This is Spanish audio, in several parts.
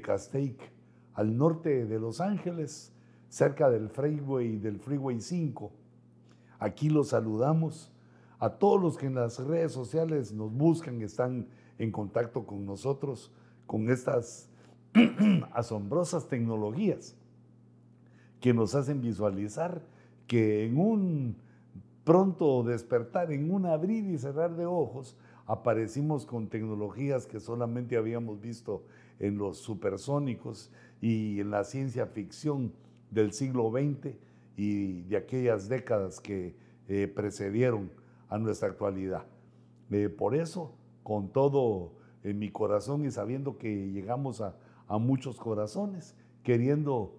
Castaic, al norte de Los Ángeles, cerca del freeway, del Freeway 5. Aquí los saludamos a todos los que en las redes sociales nos buscan, están en contacto con nosotros, con estas asombrosas tecnologías que nos hacen visualizar que en un pronto despertar, en un abrir y cerrar de ojos, aparecimos con tecnologías que solamente habíamos visto en los supersónicos y en la ciencia ficción del siglo XX y de aquellas décadas que eh, precedieron a nuestra actualidad. Eh, por eso, con todo en mi corazón y sabiendo que llegamos a, muchos corazones, queriendo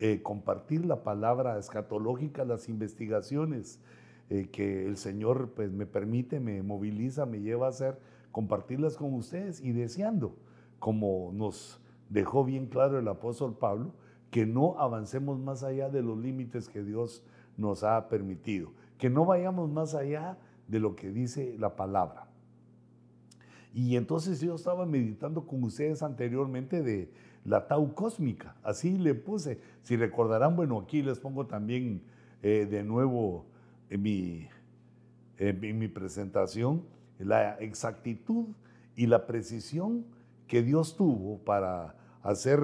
eh, compartir la palabra escatológica, las investigaciones eh, que el Señor pues, me permite, me moviliza, me lleva a hacer, compartirlas con ustedes y deseando, como nos dejó bien claro el apóstol Pablo, que no avancemos más allá de los límites que Dios nos ha permitido, que no vayamos más allá de lo que dice la palabra. Y entonces yo estaba meditando con ustedes anteriormente de la tau cósmica, así le puse. Si recordarán, bueno, aquí les pongo también eh, de nuevo mi, en mi presentación la exactitud y la precisión que Dios tuvo para hacer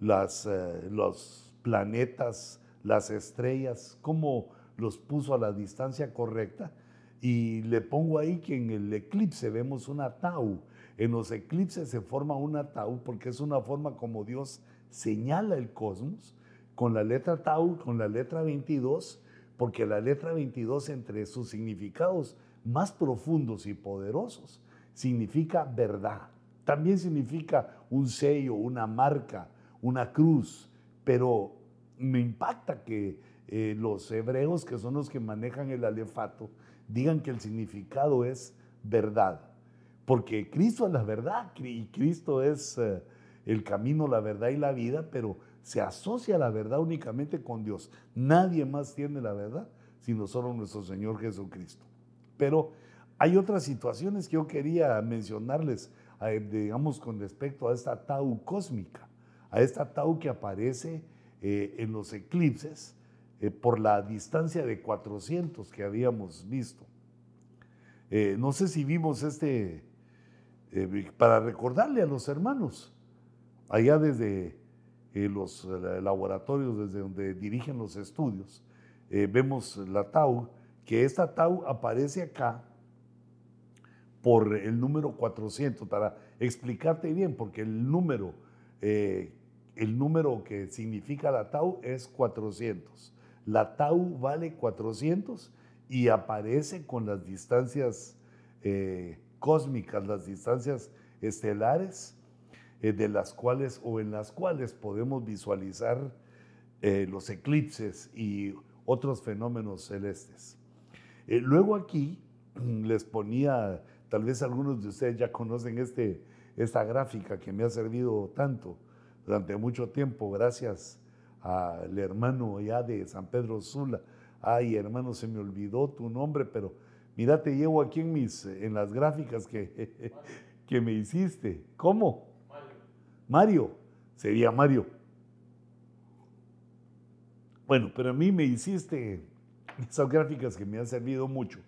las, eh, los planetas, las estrellas, cómo los puso a la distancia correcta. Y le pongo ahí que en el eclipse vemos una tau, en los eclipses se forma una tau porque es una forma como Dios señala el cosmos con la letra tau, con la letra 22, porque la letra 22 entre sus significados más profundos y poderosos significa verdad. También significa un sello, una marca, una cruz, pero me impacta que eh, los hebreos, que son los que manejan el alefato, digan que el significado es verdad porque Cristo es la verdad y Cristo es eh, el camino, la verdad y la vida, pero se asocia la verdad únicamente con Dios. Nadie más tiene la verdad sino solo nuestro Señor Jesucristo. Pero hay otras situaciones que yo quería mencionarles, digamos, con respecto a esta tau cósmica, a esta tau que aparece eh, en los eclipses por la distancia de 400 que habíamos visto. no sé si vimos este, eh, para recordarle a los hermanos, allá desde eh, los eh, laboratorios, desde donde dirigen los estudios, vemos la tau, que esta tau aparece acá por el número 400, para explicarte bien, porque el número, el número que significa la tau es 400. La tau vale 400 y aparece con las distancias cósmicas, las distancias estelares, eh, de las cuales o en las cuales podemos visualizar eh, los eclipses y otros fenómenos celestes. Eh, luego aquí les ponía, tal vez algunos de ustedes ya conocen este, esta gráfica que me ha servido tanto durante mucho tiempo, gracias al hermano ya de San Pedro Sula. Ay, hermano, se me olvidó tu nombre, pero Mira, te llevo aquí en, mis, en las gráficas que, que me hiciste. ¿Cómo? Mario. Mario. Sería Mario. Bueno, pero a mí me hiciste esas gráficas que me han servido mucho.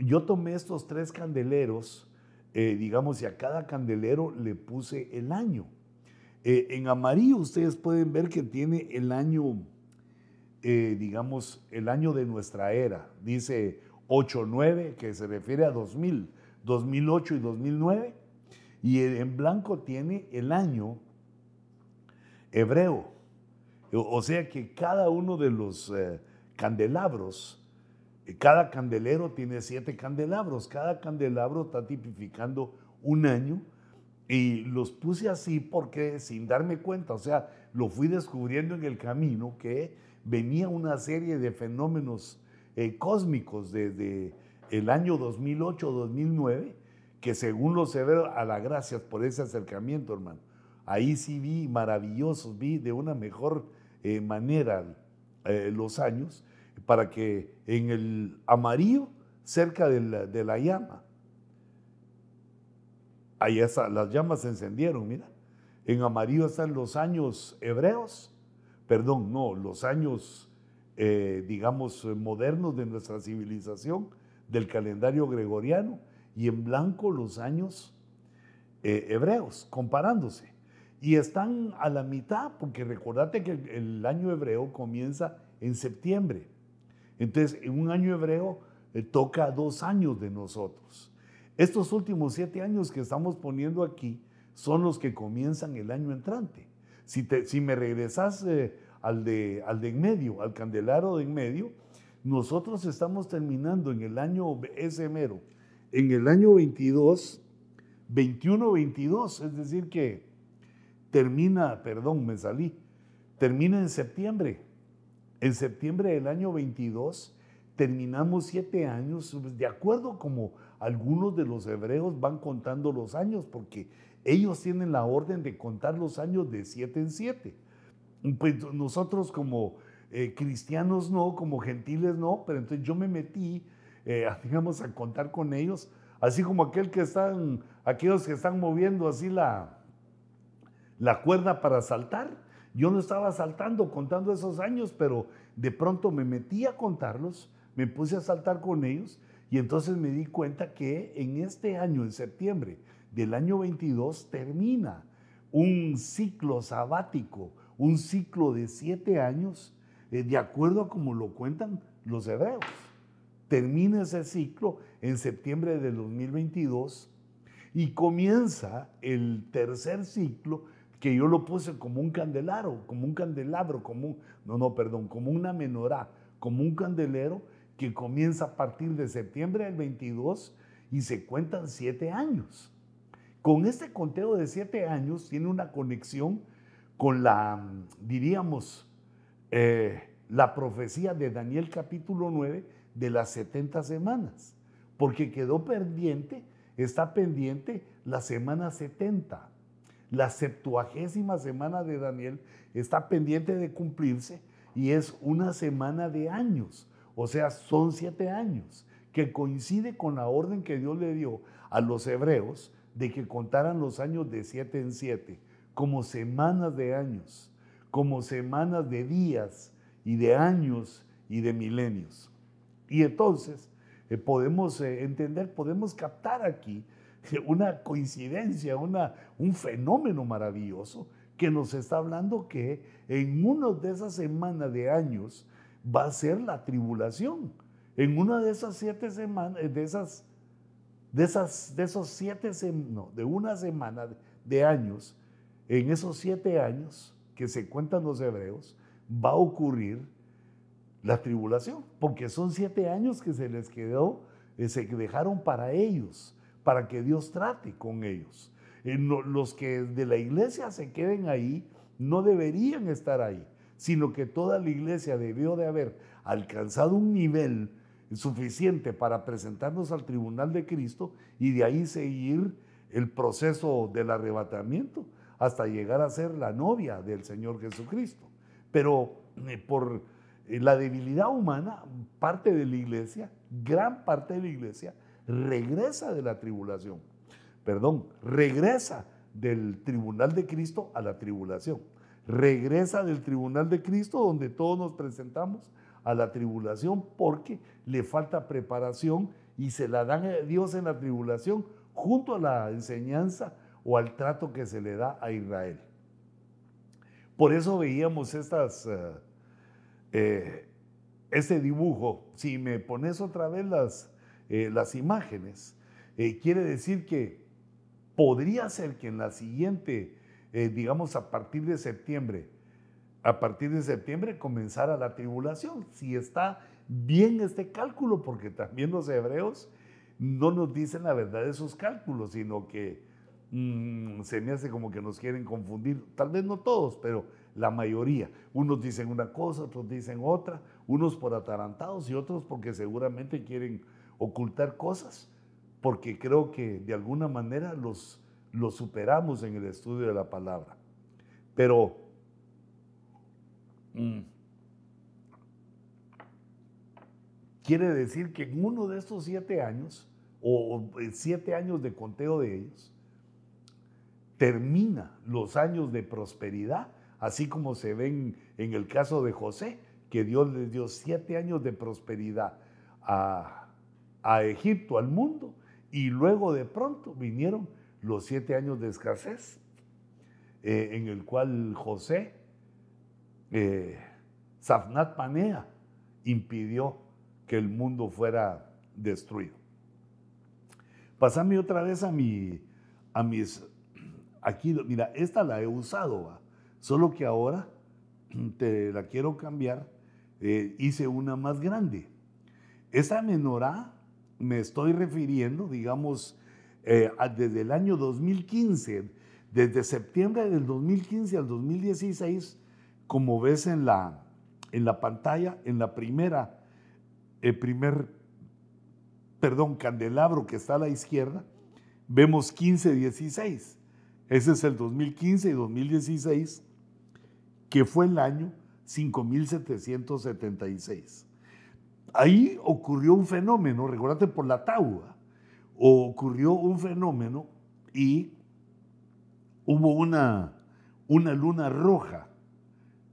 Yo tomé estos tres candeleros, eh, digamos, y a cada candelero le puse el año. Eh, en amarillo ustedes pueden ver que tiene el año, eh, digamos, el año de nuestra era. Dice 8-9, que se refiere a 2000, 2008 y 2009, y en blanco tiene el año hebreo. O sea que cada uno de los candelabros, cada candelero tiene siete candelabros, cada candelabro está tipificando un año. Y los puse así porque sin darme cuenta, o sea, lo fui descubriendo en el camino que venía una serie de fenómenos eh, cósmicos desde el año 2008-2009, que según los severos, a la gracias por ese acercamiento, hermano. Ahí sí vi maravillosos, vi de una mejor eh, manera eh, los años para que en el amarillo, cerca de la, de la llama, ahí las llamas se encendieron, mira. En amarillo están los años hebreos, perdón, no, los años, eh, digamos, modernos de nuestra civilización, del calendario gregoriano, y en blanco los años eh, hebreos, comparándose. Y están a la mitad, porque recordate que el, año hebreo comienza en septiembre. Entonces, en un año hebreo eh, toca dos años de nosotros. Estos últimos siete años que estamos poniendo aquí son los que comienzan el año entrante. Si, me regresas eh, al, de, al de en medio, al candelaro de en medio, nosotros estamos terminando en el año ese mero, en el año 22, 21-22, es decir que termina, perdón, me salí, termina en septiembre. En septiembre del año 22 terminamos siete años, de acuerdo como algunos de los hebreos van contando los años, porque ellos tienen la orden de contar los años de siete en siete. Pues nosotros como eh, cristianos no, como gentiles no, pero entonces yo me metí, eh, digamos, a contar con ellos, así como aquel que están, aquellos que están moviendo así la, la cuerda para saltar. Yo no estaba saltando contando esos años, pero de pronto me metí a contarlos, me puse a saltar con ellos y entonces me di cuenta que en este año, en septiembre del año 22, termina un ciclo sabático, un ciclo de siete años, eh, de acuerdo a como lo cuentan los hebreos. Termina ese ciclo en septiembre del 2022 y comienza el tercer ciclo que yo lo puse como un candelaro, como un candelabro, como no, no, perdón, como una menorá, como un candelero que comienza a partir de septiembre del 22 y se cuentan siete años. Con este conteo de siete años tiene una conexión con la, diríamos, eh, la profecía de Daniel capítulo 9 de las 70 semanas, porque quedó pendiente, está pendiente la semana 70. La septuagésima semana de Daniel está pendiente de cumplirse y es una semana de años, o sea, son siete años, que coincide con la orden que Dios le dio a los hebreos de que contaran los años de siete en siete, como semanas de años, como semanas de días y de años y de milenios. Y entonces eh, podemos eh, entender, podemos captar aquí una coincidencia, una, un fenómeno maravilloso que nos está hablando que en una de esas semanas de años va a ser la tribulación. En una de esas siete semanas, de esas, de esas, de esos siete, no, de una semana de años, en esos siete años que se cuentan los hebreos, va a ocurrir la tribulación, porque son siete años que se les quedó, eh, se dejaron para ellos para que Dios trate con ellos. Eh, los que de la iglesia se queden ahí no deberían estar ahí, sino que toda la iglesia debió de haber alcanzado un nivel suficiente para presentarnos al tribunal de Cristo y de ahí seguir el proceso del arrebatamiento hasta llegar a ser la novia del Señor Jesucristo. Pero eh, por eh, la debilidad humana, parte de la iglesia, gran parte de la iglesia, regresa de la tribulación. Perdón, regresa del tribunal de Cristo a la tribulación. Regresa del tribunal de Cristo donde todos nos presentamos a la tribulación porque le falta preparación y se la dan a Dios en la tribulación junto a la enseñanza o al trato que se le da a Israel. Por eso veíamos estas, eh, eh, este dibujo. Si me pones otra vez las, eh, las imágenes, eh, quiere decir que podría ser que en la siguiente, eh, digamos a partir de septiembre, a partir de septiembre comenzara la tribulación, si está bien este cálculo, porque también los hebreos no nos dicen la verdad de sus cálculos, sino que mm, se me hace como que nos quieren confundir, tal vez no todos, pero la mayoría. Unos dicen una cosa, otros dicen otra, unos por atarantados y otros porque seguramente quieren ocultar cosas, porque creo que de alguna manera los, los superamos en el estudio de la palabra. Pero mm, quiere decir que en uno de estos siete años, o siete años de conteo de ellos, termina los años de prosperidad, así como se ven en el caso de José, que Dios les dio siete años de prosperidad a, Egipto, al mundo, y luego de pronto vinieron los siete años de escasez, eh, en el cual José, eh, Safnat Panea, impidió que el mundo fuera destruido. Pasame otra vez a, mi, a mis Aquí, mira, esta la he usado, solo que ahora te la quiero cambiar. Eh, hice una más grande. Esta menorá me estoy refiriendo, digamos, eh, desde el año 2015, desde septiembre del 2015 al 2016, como ves en la, en la pantalla, en la primera, el primer, perdón, candelabro que está a la izquierda, vemos 15, 16. Ese es el 2015 y 2016, que fue el año 5776. Ahí ocurrió un fenómeno, recuérdate por la taua, ocurrió un fenómeno y hubo una, una luna roja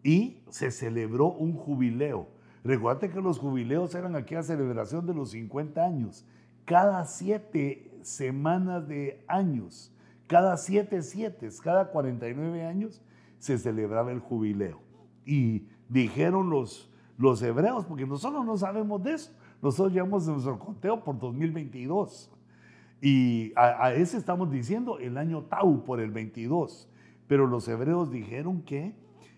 y se celebró un jubileo. Recuérdate que los jubileos eran aquella celebración de los 50 años. Cada siete semanas de años cada siete siete, cada 49 años, se celebraba el jubileo. Y dijeron los, los hebreos, porque nosotros no sabemos de eso, nosotros llevamos nuestro conteo por 2022. Y a, ese estamos diciendo el año Tau por el 22. Pero los hebreos dijeron que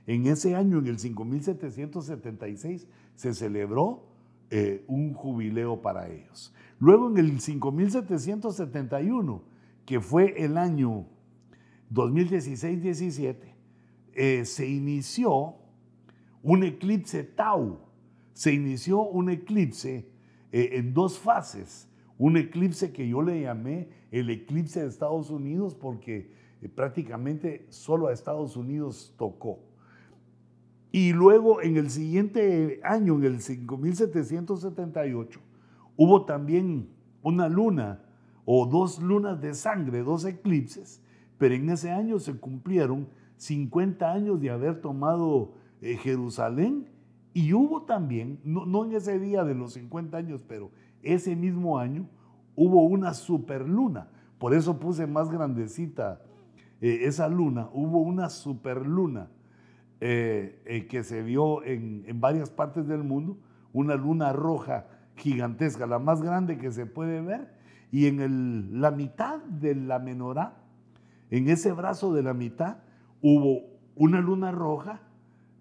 en ese año, en el 5776, se celebró eh, un jubileo para ellos. Luego en el 5771 que fue el año 2016-17, eh, se inició un eclipse Tau. Se inició un eclipse eh, en dos fases. Un eclipse que yo le llamé el eclipse de Estados Unidos porque eh, prácticamente solo a Estados Unidos tocó. Y luego en el siguiente año, en el 5778, hubo también una luna o dos lunas de sangre, dos eclipses, pero en ese año se cumplieron 50 años de haber tomado eh, Jerusalén y hubo también, no, en ese día de los 50 años, pero ese mismo año hubo una superluna. Por eso puse más grandecita eh, esa luna. Hubo una superluna eh, que se vio en, en, varias partes del mundo, una luna roja gigantesca, la más grande que se puede ver, y en la mitad de la menorá, en ese brazo de la mitad, hubo una luna roja eh,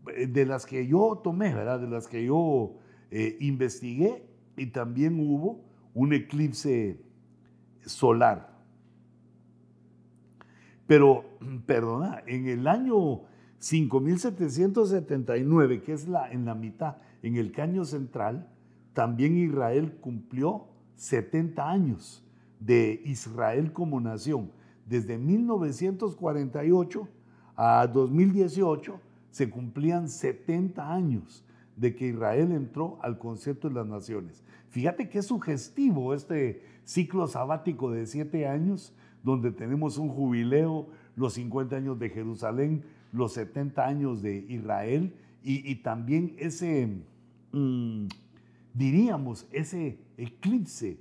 de las que yo tomé, ¿verdad? De las que yo eh, investigué y también hubo un eclipse solar. Pero, perdona, en el año 5779, que es la, en la mitad, en el caño central, también Israel cumplió 70 años de Israel como nación. Desde 1948 a 2018 se cumplían 70 años de que Israel entró al concepto de las naciones. Fíjate qué sugestivo este ciclo sabático de siete años, donde tenemos un jubileo, los 50 años de Jerusalén, los 70 años de Israel y, también ese, mm, diríamos, ese eclipse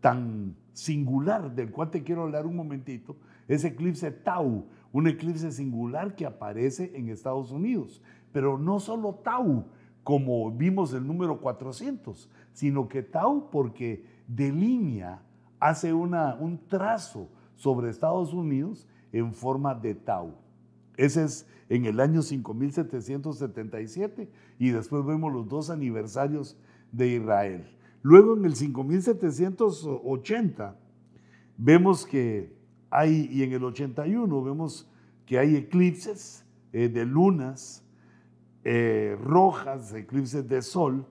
tan singular del cual te quiero hablar un momentito, es eclipse Tau, un eclipse singular que aparece en Estados Unidos. Pero no solo Tau, como vimos el número 400, sino que Tau porque delinea, hace una, un trazo sobre Estados Unidos en forma de Tau. Ese es en el año 5777 y después vemos los dos aniversarios de Israel. Luego en el 5780 vemos que hay, y en el 81 vemos que hay eclipses eh, de lunas eh, rojas, eclipses de sol.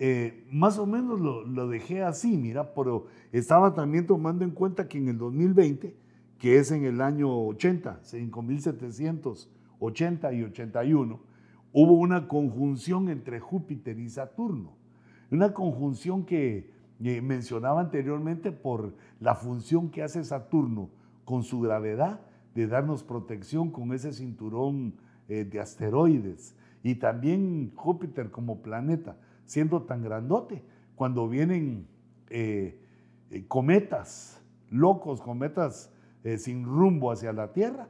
Eh, más o menos lo, dejé así, mira, pero estaba también tomando en cuenta que en el 2020, que es en el año 80, 5780 y 81, hubo una conjunción entre Júpiter y Saturno. Una conjunción que mencionaba anteriormente por la función que hace Saturno con su gravedad de darnos protección con ese cinturón eh, de asteroides. Y también Júpiter como planeta, siendo tan grandote, cuando vienen eh, cometas, locos, cometas sin rumbo hacia la Tierra,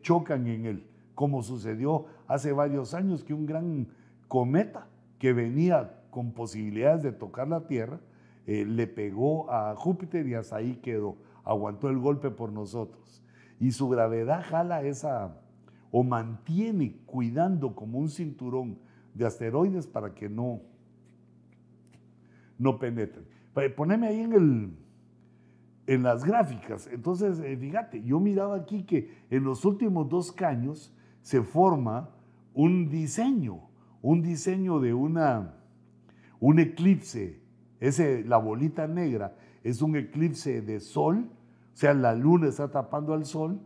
chocan en él, como sucedió hace varios años que un gran cometa que venía con posibilidades de tocar la Tierra, eh, le pegó a Júpiter y hasta ahí quedó, aguantó el golpe por nosotros. Y su gravedad jala esa, o mantiene cuidando como un cinturón de asteroides para que no, no penetren. Poneme ahí en, el, en las gráficas. Entonces, eh, fíjate, yo miraba aquí que en los últimos dos caños se forma un diseño, un diseño de una, un eclipse ese, la bolita negra es un eclipse de sol, o sea, la luna está tapando al sol,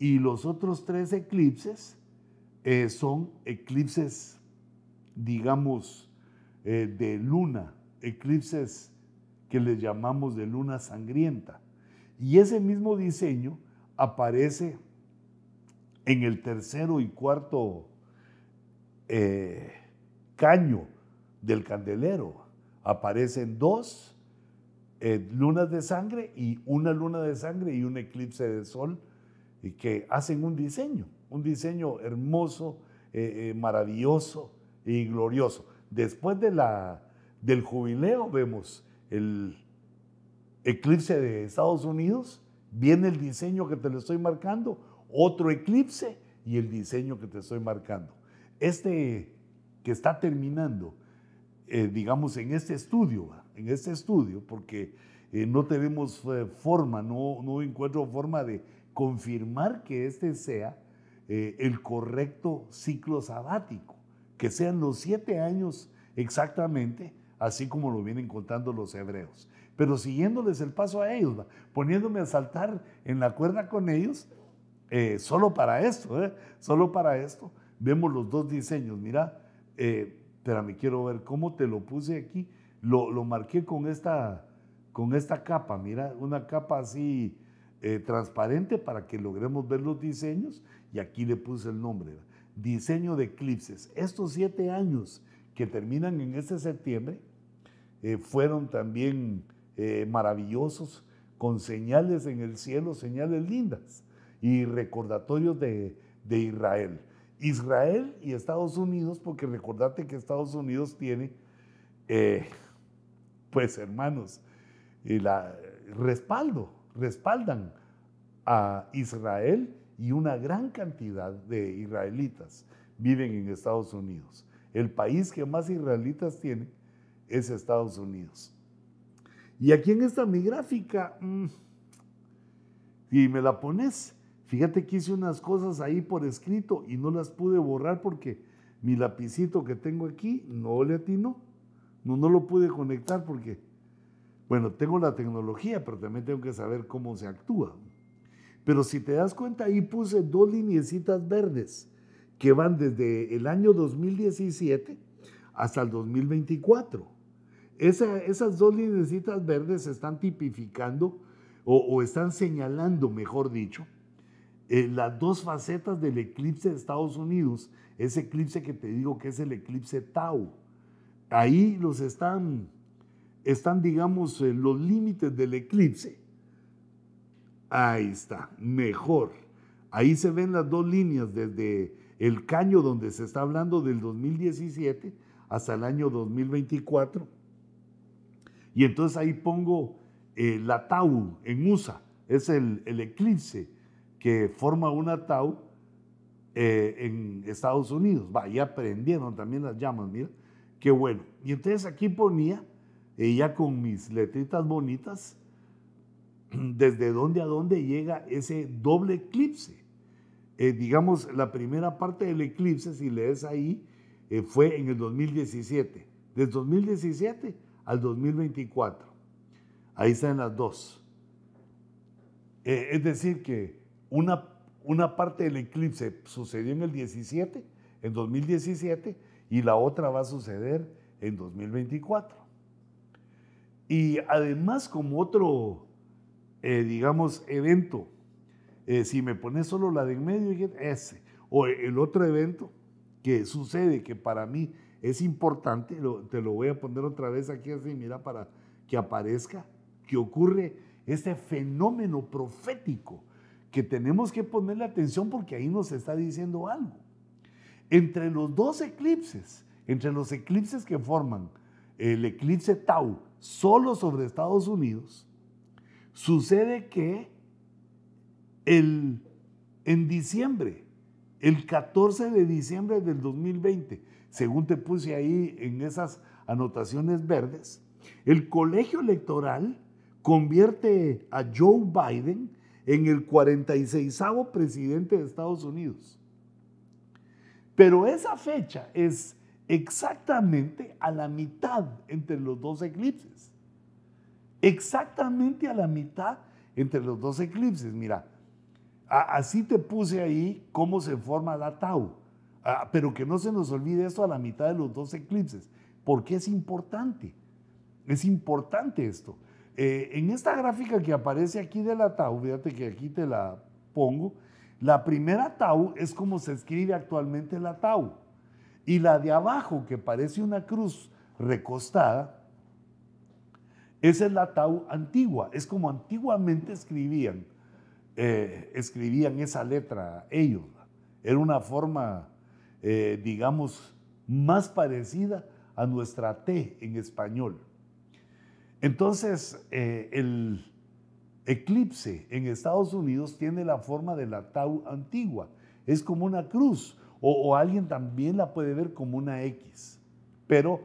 y los otros tres eclipses eh, son eclipses, digamos, eh, de luna, eclipses que les llamamos de luna sangrienta. Y ese mismo diseño aparece en el tercero y cuarto eh, caño del candelero aparecen dos eh, lunas de sangre y una luna de sangre y un eclipse de sol y que hacen un diseño, un diseño hermoso, eh, eh, maravilloso y glorioso. Después de la, del jubileo vemos el eclipse de Estados Unidos, viene el diseño que te lo estoy marcando, otro eclipse y el diseño que te estoy marcando. Este que está terminando eh, digamos, en este estudio, en este estudio, porque eh, no tenemos eh, forma, no, no encuentro forma de confirmar que este sea el correcto ciclo sabático, que sean los siete años exactamente, así como lo vienen contando los hebreos. Pero siguiéndoles el paso a ellos, poniéndome a saltar en la cuerda con ellos, solo para esto, solo para esto, vemos los dos diseños. Mira, me quiero ver cómo te lo puse aquí. Lo, lo marqué con esta, con esta capa, mira, una capa así eh, transparente para que logremos ver los diseños y aquí le puse el nombre. Diseño de eclipses. Estos siete años que terminan en este septiembre eh, fueron también eh, maravillosos con señales en el cielo, señales lindas y recordatorios de, de Israel. Israel y Estados Unidos, porque recordate que Estados Unidos tiene, eh, pues hermanos, y la, respaldo, respaldan a Israel y una gran cantidad de israelitas viven en Estados Unidos. El país que más israelitas tiene es Estados Unidos. Y aquí en esta mi gráfica, mm, y me la pones, Fíjate que hice unas cosas ahí por escrito y no las pude borrar porque mi lapicito que tengo aquí no le atinó. No, no lo pude conectar porque, bueno, tengo la tecnología, pero también tengo que saber cómo se actúa. Pero si te das cuenta, ahí puse dos lineecitas verdes que van desde el año 2017 hasta el 2024. esas dos lineecitas verdes están tipificando o están señalando, mejor dicho, eh, las dos facetas del eclipse de Estados Unidos, ese eclipse que te digo que es el eclipse Tau. Ahí los están, están digamos, eh, los límites del eclipse. Ahí está, mejor. Ahí se ven las dos líneas desde el caño donde se está hablando del 2017 hasta el año 2024. Y entonces ahí pongo eh, la Tau en USA, es el, el eclipse que forma una Tau eh, en Estados Unidos. Va, ya prendieron también las llamas, mira, qué bueno. Y entonces aquí ponía, eh, ya con mis letritas bonitas, desde dónde a dónde llega ese doble eclipse. Eh, digamos, la primera parte del eclipse, si lees ahí, fue en el 2017. Desde 2017 al 2024. Ahí están las dos. es decir, que una, una parte del eclipse sucedió en el 17, en 2017, y la otra va a suceder en 2024. Y además como otro, eh, digamos, evento, eh, si me pones solo la de en medio, ese, o el otro evento que sucede, que para mí es importante, te lo voy a poner otra vez aquí así, mira, para que aparezca, que ocurre este fenómeno profético que tenemos que ponerle atención porque ahí nos está diciendo algo. Entre los dos eclipses, entre los eclipses que forman el eclipse Tau solo sobre Estados Unidos, sucede que el, en diciembre, el 14 de diciembre del 2020, según te puse ahí en esas anotaciones verdes, el colegio electoral convierte a Joe Biden en el 46 presidente de Estados Unidos. Pero esa fecha es exactamente a la mitad entre los dos eclipses. Exactamente a la mitad entre los dos eclipses. Mira, así te puse ahí cómo se forma la Tau. Ah, pero que no se nos olvide esto a la mitad de los dos eclipses, porque es importante. Es importante esto. Eh, en esta gráfica que aparece aquí de la Tau, fíjate que aquí te la pongo, la primera Tau es como se escribe actualmente la Tau. Y la de abajo, que parece una cruz recostada, es la Tau antigua. Es como antiguamente escribían, eh, escribían esa letra ellos. Era una forma, eh, digamos, más parecida a nuestra T en español. Entonces, eh, el eclipse en Estados Unidos tiene la forma de la tau antigua. Es como una cruz, o, alguien también la puede ver como una X. Pero,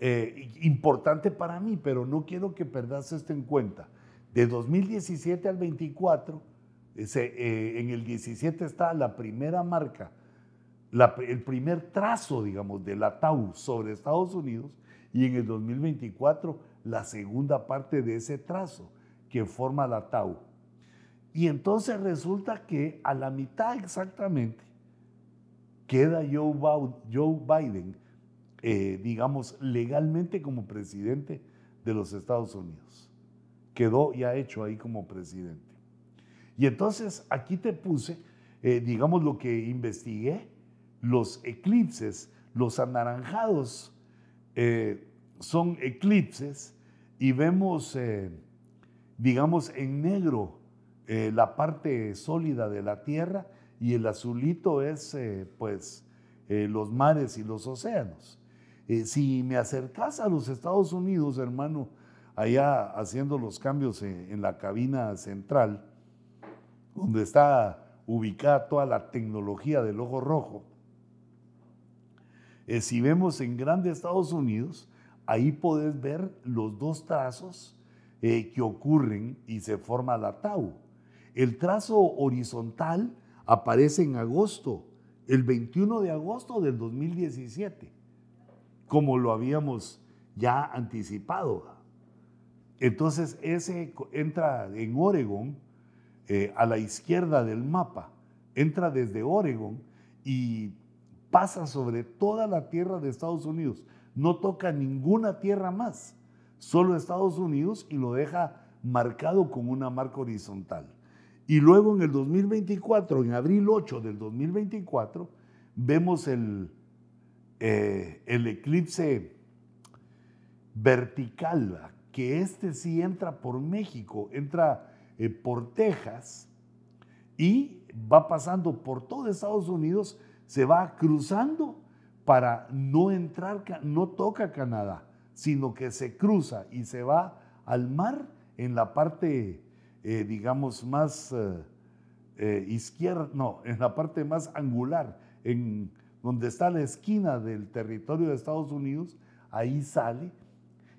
eh, importante para mí, pero no quiero que perdas esto en cuenta. De 2017 al 24, eh, en el 17 está la primera marca, el primer trazo, digamos, de la tau sobre Estados Unidos, y en el 2024 la segunda parte de ese trazo que forma la tau. Y entonces resulta que a la mitad exactamente queda Joe Biden, eh, digamos, legalmente como presidente de los Estados Unidos. Quedó ya hecho ahí como presidente. Y entonces aquí te puse, eh, digamos, lo que investigué, los eclipses, los anaranjados. Eh, son eclipses y vemos, eh, digamos, en negro eh, la parte sólida de la Tierra y el azulito es, eh, pues, los mares y los océanos. si me acercas a los Estados Unidos, hermano, allá haciendo los cambios en la cabina central, donde está ubicada toda la tecnología del ojo rojo, si vemos en Grande Estados Unidos, ahí puedes ver los dos trazos eh, que ocurren y se forma la tau. El trazo horizontal aparece en agosto, el 21 de agosto del 2017, como lo habíamos ya anticipado. Entonces ese entra en Oregon, eh, a la izquierda del mapa, entra desde Oregon y pasa sobre toda la tierra de Estados Unidos no toca ninguna tierra más, solo Estados Unidos y lo deja marcado con una marca horizontal. Y luego en el 2024, en abril 8 del 2024, vemos el, eh, el eclipse vertical, que este sí entra por México, entra eh, por Texas y va pasando por todo Estados Unidos, se va cruzando para no entrar, no toca Canadá, sino que se cruza y se va al mar en la parte, eh, digamos, más eh, eh, izquierda, no, en la parte más angular, en donde está la esquina del territorio de Estados Unidos, ahí sale.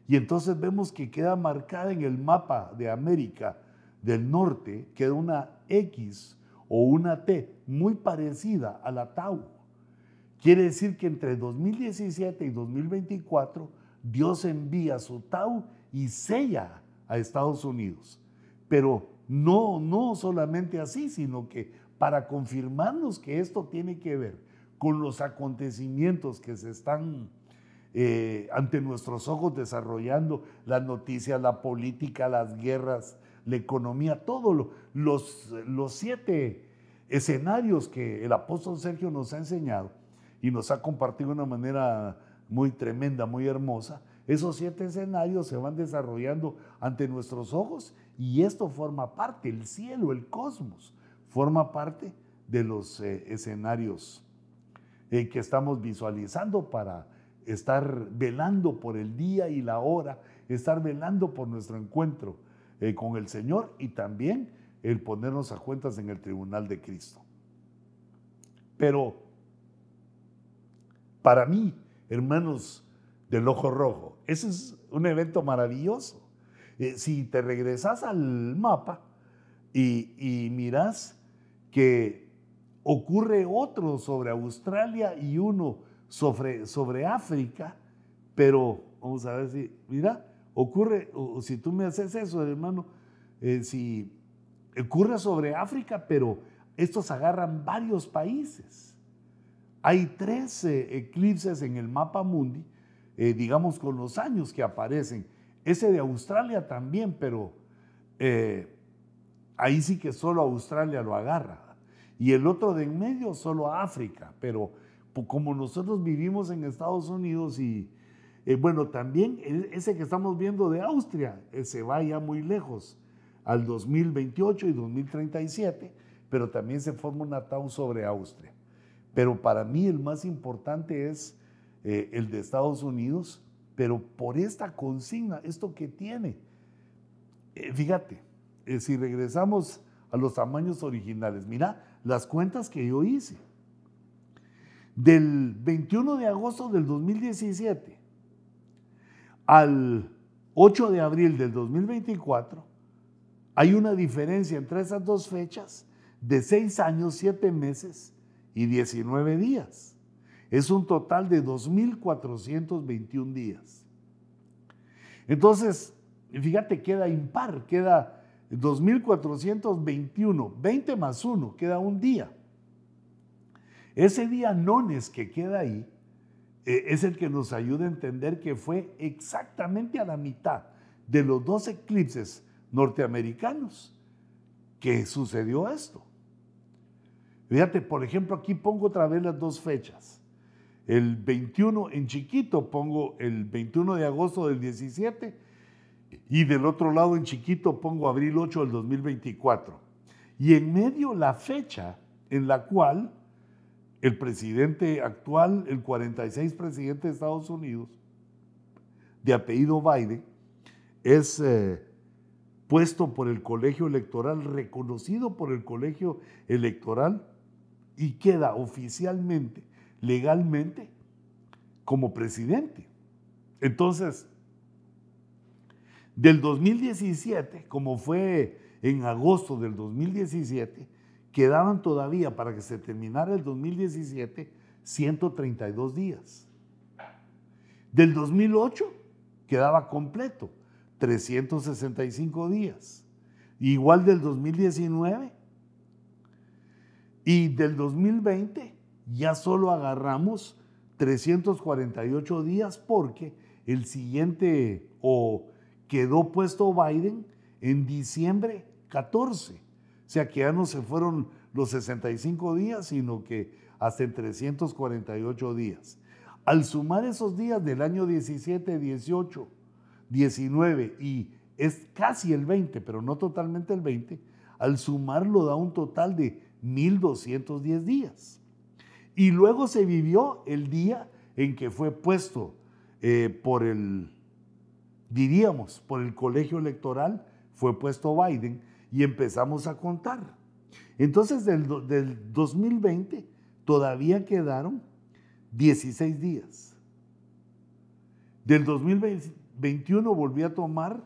Y entonces vemos que queda marcada en el mapa de América del Norte, queda una X o una T muy parecida a la Tau. Quiere decir que entre 2017 y 2024 Dios envía su Tau y sella a Estados Unidos. Pero no, no solamente así, sino que para confirmarnos que esto tiene que ver con los acontecimientos que se están eh, ante nuestros ojos desarrollando las noticias, la política, las guerras, la economía, todos los, los siete escenarios que el apóstol Sergio nos ha enseñado y nos ha compartido de una manera muy tremenda, muy hermosa, esos siete escenarios se van desarrollando ante nuestros ojos y esto forma parte, el cielo, el cosmos, forma parte de los eh, escenarios eh, que estamos visualizando para estar velando por el día y la hora, estar velando por nuestro encuentro eh, con el Señor y también el ponernos a cuentas en el tribunal de Cristo. Pero para mí, hermanos del Ojo Rojo, ese es un evento maravilloso. Eh, si te regresas al mapa y, y miras que ocurre otro sobre Australia y uno sobre, sobre África, pero vamos a ver si, mira, ocurre, o, si tú me haces eso, hermano, eh, si ocurre sobre África, pero estos agarran varios países. Hay tres eclipses en el mapa mundi, eh, digamos con los años que aparecen. Ese de Australia también, pero eh, ahí sí que solo Australia lo agarra. Y el otro de en medio solo África, pero como nosotros vivimos en Estados Unidos y, eh, bueno, también ese que estamos viendo de Austria se va ya muy lejos, al 2028 y 2037, pero también se forma un atado sobre Austria. Pero para mí el más importante es eh, el de Estados Unidos, pero por esta consigna, esto que tiene. fíjate, si regresamos a los tamaños originales, mira las cuentas que yo hice del 21 de agosto del 2017 al 8 de abril del 2024, hay una diferencia entre esas dos fechas de 6 años, 7 meses y 19 días. Es un total de 2.421 días. Entonces, fíjate, queda impar, queda 2.421, 20 más 1, queda un día. Ese día nones que queda ahí eh, es el que nos ayuda a entender que fue exactamente a la mitad de los dos eclipses norteamericanos que sucedió esto. Fíjate, por ejemplo, aquí pongo otra vez las dos fechas. El 21 en chiquito pongo el 21 de agosto del 17 y del otro lado en chiquito pongo abril 8 del 2024. Y en medio la fecha en la cual el presidente actual, el 46 presidente de Estados Unidos, de apellido Biden, es eh, puesto por el colegio electoral, reconocido por el colegio electoral y queda oficialmente, legalmente, como presidente. Entonces, del 2017, como fue en agosto del 2017, quedaban todavía para que se terminara el 2017 132 días. Del 2008 quedaba completo, 365 días. Igual del 2019 y del 2020 ya solo agarramos 348 días porque el siguiente o quedó puesto Biden en diciembre 14. O sea que ya no se fueron los 65 días, sino que hasta en 348 días. Al sumar esos días del año 17, 18, 19 y es casi el 20, pero no totalmente el 20, al sumarlo da un total de 1210 días. Y luego se vivió el día en que fue puesto eh, por el, diríamos, por el colegio electoral, fue puesto Biden y empezamos a contar. Entonces del, 2020 todavía quedaron 16 días. Del 2021 volví a tomar,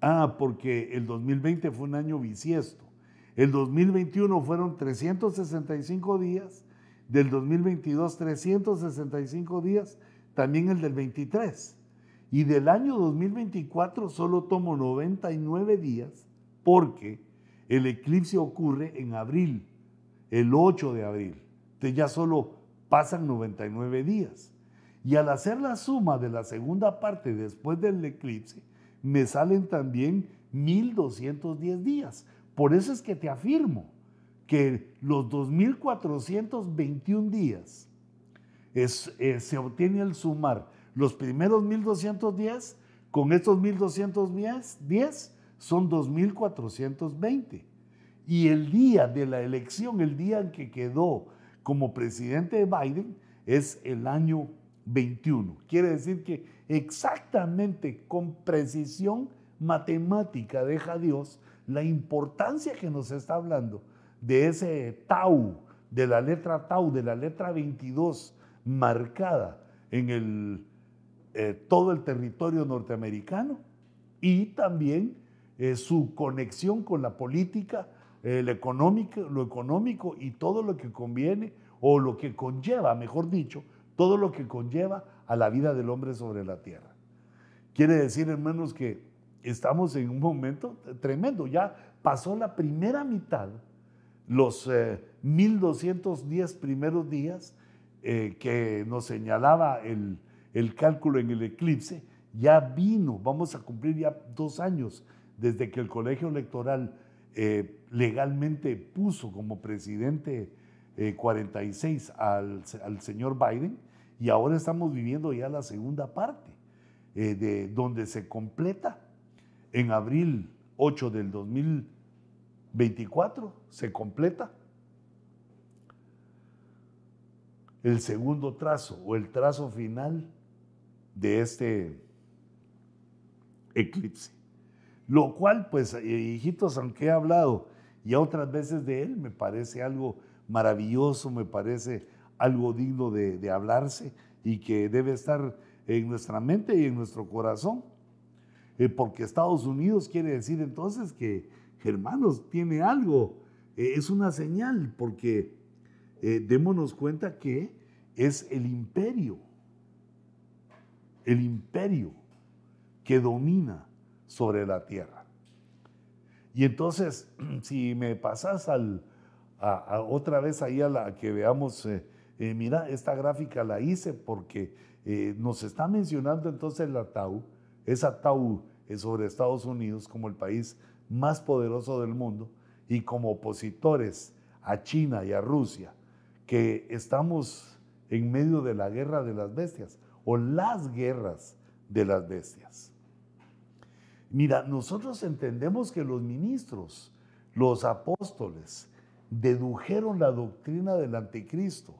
ah, porque el 2020 fue un año bisiesto. El 2021 fueron 365 días, del 2022 365 días, también el del 23. Y del año 2024 solo tomo 99 días porque el eclipse ocurre en abril, el 8 de abril. Entonces ya solo pasan 99 días. Y al hacer la suma de la segunda parte después del eclipse, me salen también 1210 días. Por eso es que te afirmo que los 2421 días es, eh, se obtiene al sumar los primeros 1210 con estos 1210 son 2420. Y el día de la elección, el día en que quedó como presidente de Biden, es el año 21. Quiere decir que exactamente con precisión matemática deja Dios la importancia que nos está hablando de ese tau, de la letra tau, de la letra 22 marcada en el, eh, todo el territorio norteamericano y también eh, su conexión con la política, eh, lo económico y todo lo que conviene o lo que conlleva, mejor dicho, todo lo que conlleva a la vida del hombre sobre la tierra. Quiere decir, hermanos, que estamos en un momento tremendo. Ya pasó la primera mitad, los 1210 eh, primeros días eh, que nos señalaba el, el cálculo en el eclipse, ya vino, vamos a cumplir ya dos años desde que el colegio electoral eh, legalmente puso como presidente 46 al, al, señor Biden y ahora estamos viviendo ya la segunda parte, de donde se completa en abril 8 del 2024 se completa el segundo trazo o el trazo final de este eclipse. Lo cual, pues, eh, hijitos, aunque he hablado ya otras veces de él, me parece algo maravilloso, me parece algo digno de, de hablarse y que debe estar en nuestra mente y en nuestro corazón. Eh, porque Estados Unidos quiere decir entonces que, hermanos, tiene algo, eh, es una señal, porque eh, démonos cuenta que es el imperio, el imperio que domina sobre la tierra. Y entonces, si me pasas al, otra vez ahí a la que veamos, mira, esta gráfica la hice porque nos está mencionando entonces la TAU, esa TAU sobre Estados Unidos como el país más poderoso del mundo y como opositores a China y a Rusia, que estamos en medio de la guerra de las bestias o las guerras de las bestias. Mira, nosotros entendemos que los ministros, los apóstoles, dedujeron la doctrina del anticristo.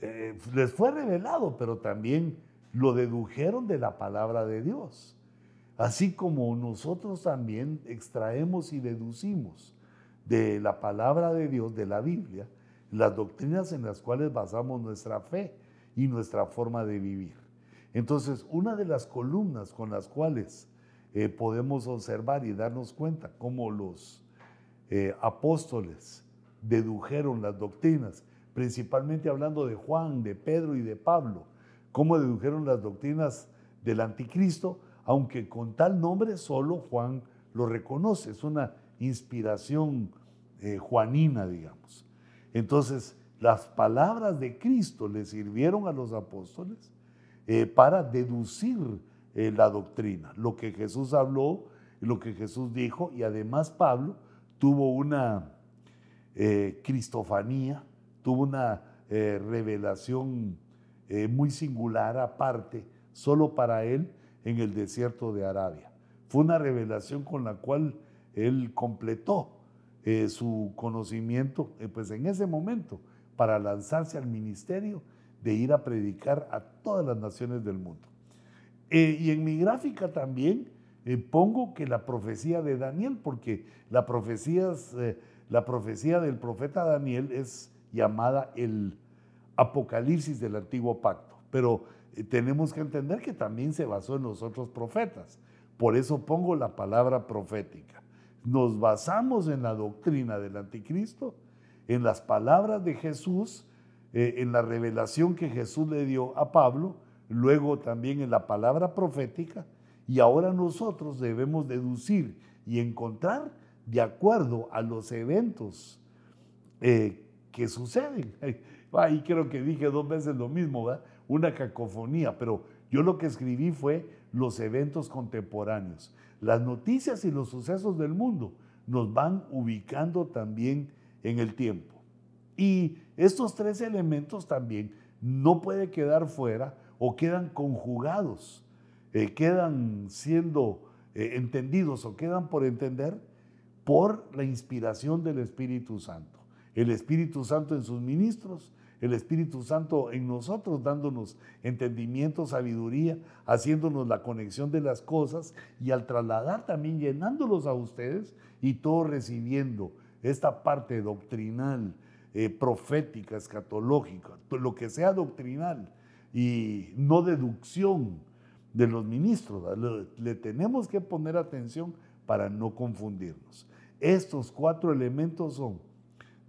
Eh, les fue revelado, pero también lo dedujeron de la palabra de Dios. Así como nosotros también extraemos y deducimos de la palabra de Dios, de la Biblia, las doctrinas en las cuales basamos nuestra fe y nuestra forma de vivir. Entonces, una de las columnas con las cuales eh, podemos observar y darnos cuenta cómo los eh, apóstoles dedujeron las doctrinas, principalmente hablando de Juan, de Pedro y de Pablo, cómo dedujeron las doctrinas del anticristo, aunque con tal nombre solo Juan lo reconoce, es una inspiración eh, juanina, digamos. Entonces, las palabras de Cristo le sirvieron a los apóstoles eh, para deducir eh, la doctrina, lo que Jesús habló, lo que Jesús dijo, y además Pablo tuvo una cristofanía, tuvo una revelación muy singular aparte, solo para él, en el desierto de Arabia. Fue una revelación con la cual él completó eh, su conocimiento, eh, pues en ese momento, para lanzarse al ministerio de ir a predicar a todas las naciones del mundo. Eh, y en mi gráfica también pongo que la profecía de Daniel, porque la profecía, la profecía del profeta Daniel es llamada el Apocalipsis del Antiguo Pacto, pero tenemos que entender que también se basó en los otros profetas. Por eso pongo la palabra profética. Nos basamos en la doctrina del anticristo, en las palabras de Jesús, eh, en la revelación que Jesús le dio a Pablo, luego también en la palabra profética, y ahora nosotros debemos deducir y encontrar de acuerdo a los eventos eh, que suceden. Ahí creo que dije dos veces lo mismo, una cacofonía, pero yo lo que escribí fue los eventos contemporáneos. Las noticias y los sucesos del mundo nos van ubicando también en el tiempo. Y estos tres elementos también no puede quedar fuera o quedan conjugados, eh, quedan siendo eh, entendidos o quedan por entender por la inspiración del Espíritu Santo. El Espíritu Santo en sus ministros, el Espíritu Santo en nosotros, dándonos entendimiento, sabiduría, haciéndonos la conexión de las cosas y al trasladar también llenándolos a ustedes y todos recibiendo esta parte doctrinal, eh, profética, escatológica, lo que sea doctrinal y no deducción de los ministros. le tenemos que poner atención para no confundirnos. Estos cuatro elementos son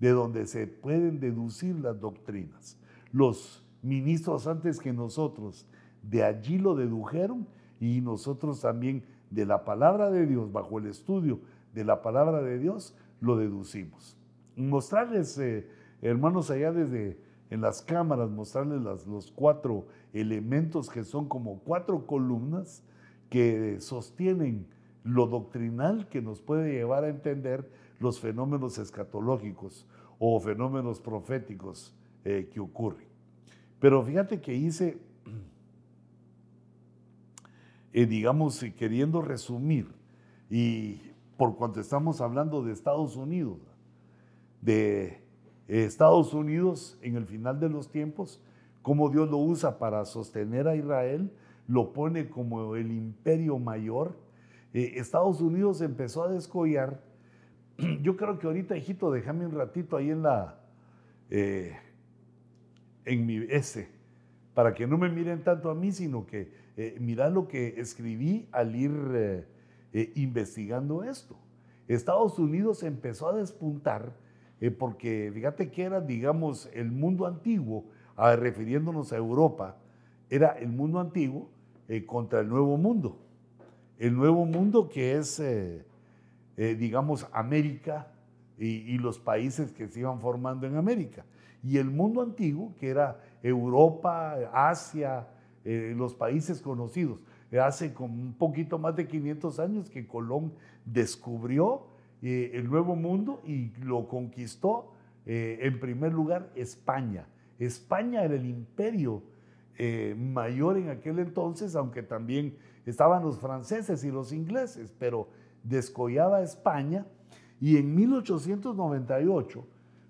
de donde se pueden deducir las doctrinas. Los ministros antes que nosotros de allí lo dedujeron y nosotros también de la palabra de Dios, bajo el estudio de la palabra de Dios, lo deducimos. Mostrarles, eh, hermanos, allá desde en las cámaras, mostrarles los cuatro elementos que son como cuatro columnas que sostienen lo doctrinal que nos puede llevar a entender los fenómenos escatológicos o fenómenos proféticos eh, que ocurren. Pero fíjate que hice, eh, digamos, queriendo resumir, y por cuanto estamos hablando de Estados Unidos, de eh, Estados Unidos en el final de los tiempos, cómo Dios lo usa para sostener a Israel, lo pone como el imperio mayor, eh, Estados Unidos empezó a descollar. Yo creo que ahorita, hijito, déjame un ratito ahí en la, eh, en mi S, para que no me miren tanto a mí, sino que eh, mira lo que escribí al ir investigando esto. Estados Unidos empezó a despuntar porque fíjate que era, digamos, el mundo antiguo, ah, refiriéndonos a Europa, era el mundo antiguo contra el nuevo mundo el nuevo mundo que es, eh, eh, digamos, América y, los países que se iban formando en América. Y el mundo antiguo, que era Europa, Asia, eh, los países conocidos. Hace como un poquito más de 500 años que Colón descubrió el nuevo mundo y lo conquistó en primer lugar España. España era el imperio mayor en aquel entonces, aunque también estaban los franceses y los ingleses, pero descollaba España y en 1898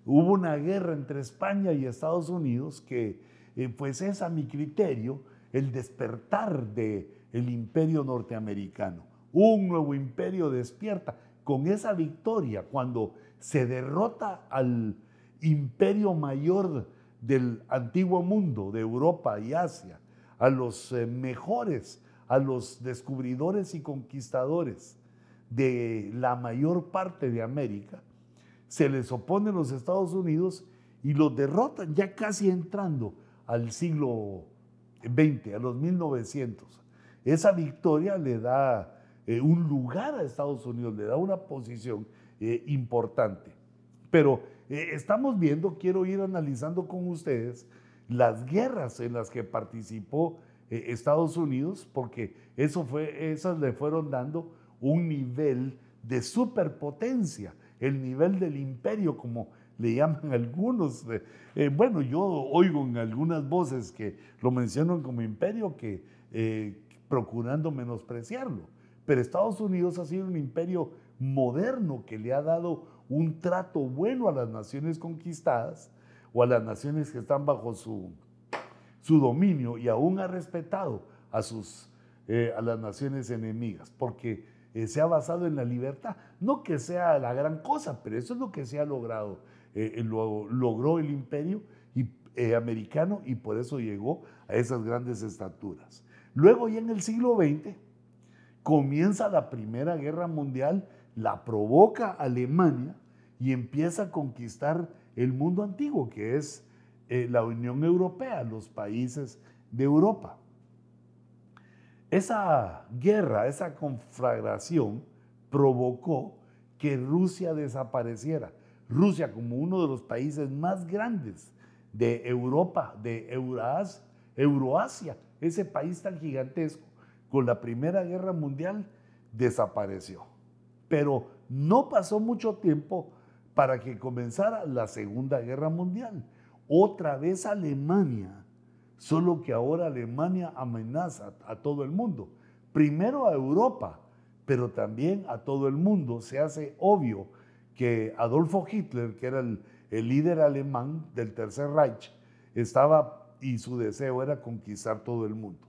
hubo una guerra entre España y Estados Unidos que eh, pues es a mi criterio el despertar del el imperio norteamericano. Un nuevo imperio despierta con esa victoria cuando se derrota al imperio mayor del antiguo mundo, de Europa y Asia, a los eh, mejores a los descubridores y conquistadores de la mayor parte de América, se les oponen los Estados Unidos y los derrotan ya casi entrando al siglo XX, a los 1900. Esa victoria le da eh, un lugar a Estados Unidos, le da una posición eh, importante. Pero eh, estamos viendo, quiero ir analizando con ustedes las guerras en las que participó Estados Unidos, porque eso fue, esas le fueron dando un nivel de superpotencia, el nivel del imperio, como le llaman algunos. Eh, bueno, yo oigo en algunas voces que lo mencionan como imperio, que eh, procurando menospreciarlo. Pero Estados Unidos ha sido un imperio moderno que le ha dado un trato bueno a las naciones conquistadas o a las naciones que están bajo su, su dominio y aún ha respetado a, sus, eh, a las naciones enemigas, porque eh, se ha basado en la libertad. No que sea la gran cosa, pero eso es lo que se ha logrado. Eh, lo, logró el imperio americano y por eso llegó a esas grandes estaturas. Luego ya en el siglo XX comienza la Primera Guerra Mundial, la provoca Alemania y empieza a conquistar el mundo antiguo, que es eh, la Unión Europea, los países de Europa. Esa guerra, esa conflagración provocó que Rusia desapareciera. Rusia como uno de los países más grandes de Europa, de Eurasia, Euroasia, ese país tan gigantesco, con la Primera Guerra Mundial desapareció. Pero no pasó mucho tiempo para que comenzara la Segunda Guerra Mundial. Otra vez Alemania, solo que ahora Alemania amenaza a todo el mundo. Primero a Europa, pero también a todo el mundo. Se hace obvio que Adolfo Hitler, que era el, líder alemán del Tercer Reich, estaba y su deseo era conquistar todo el mundo.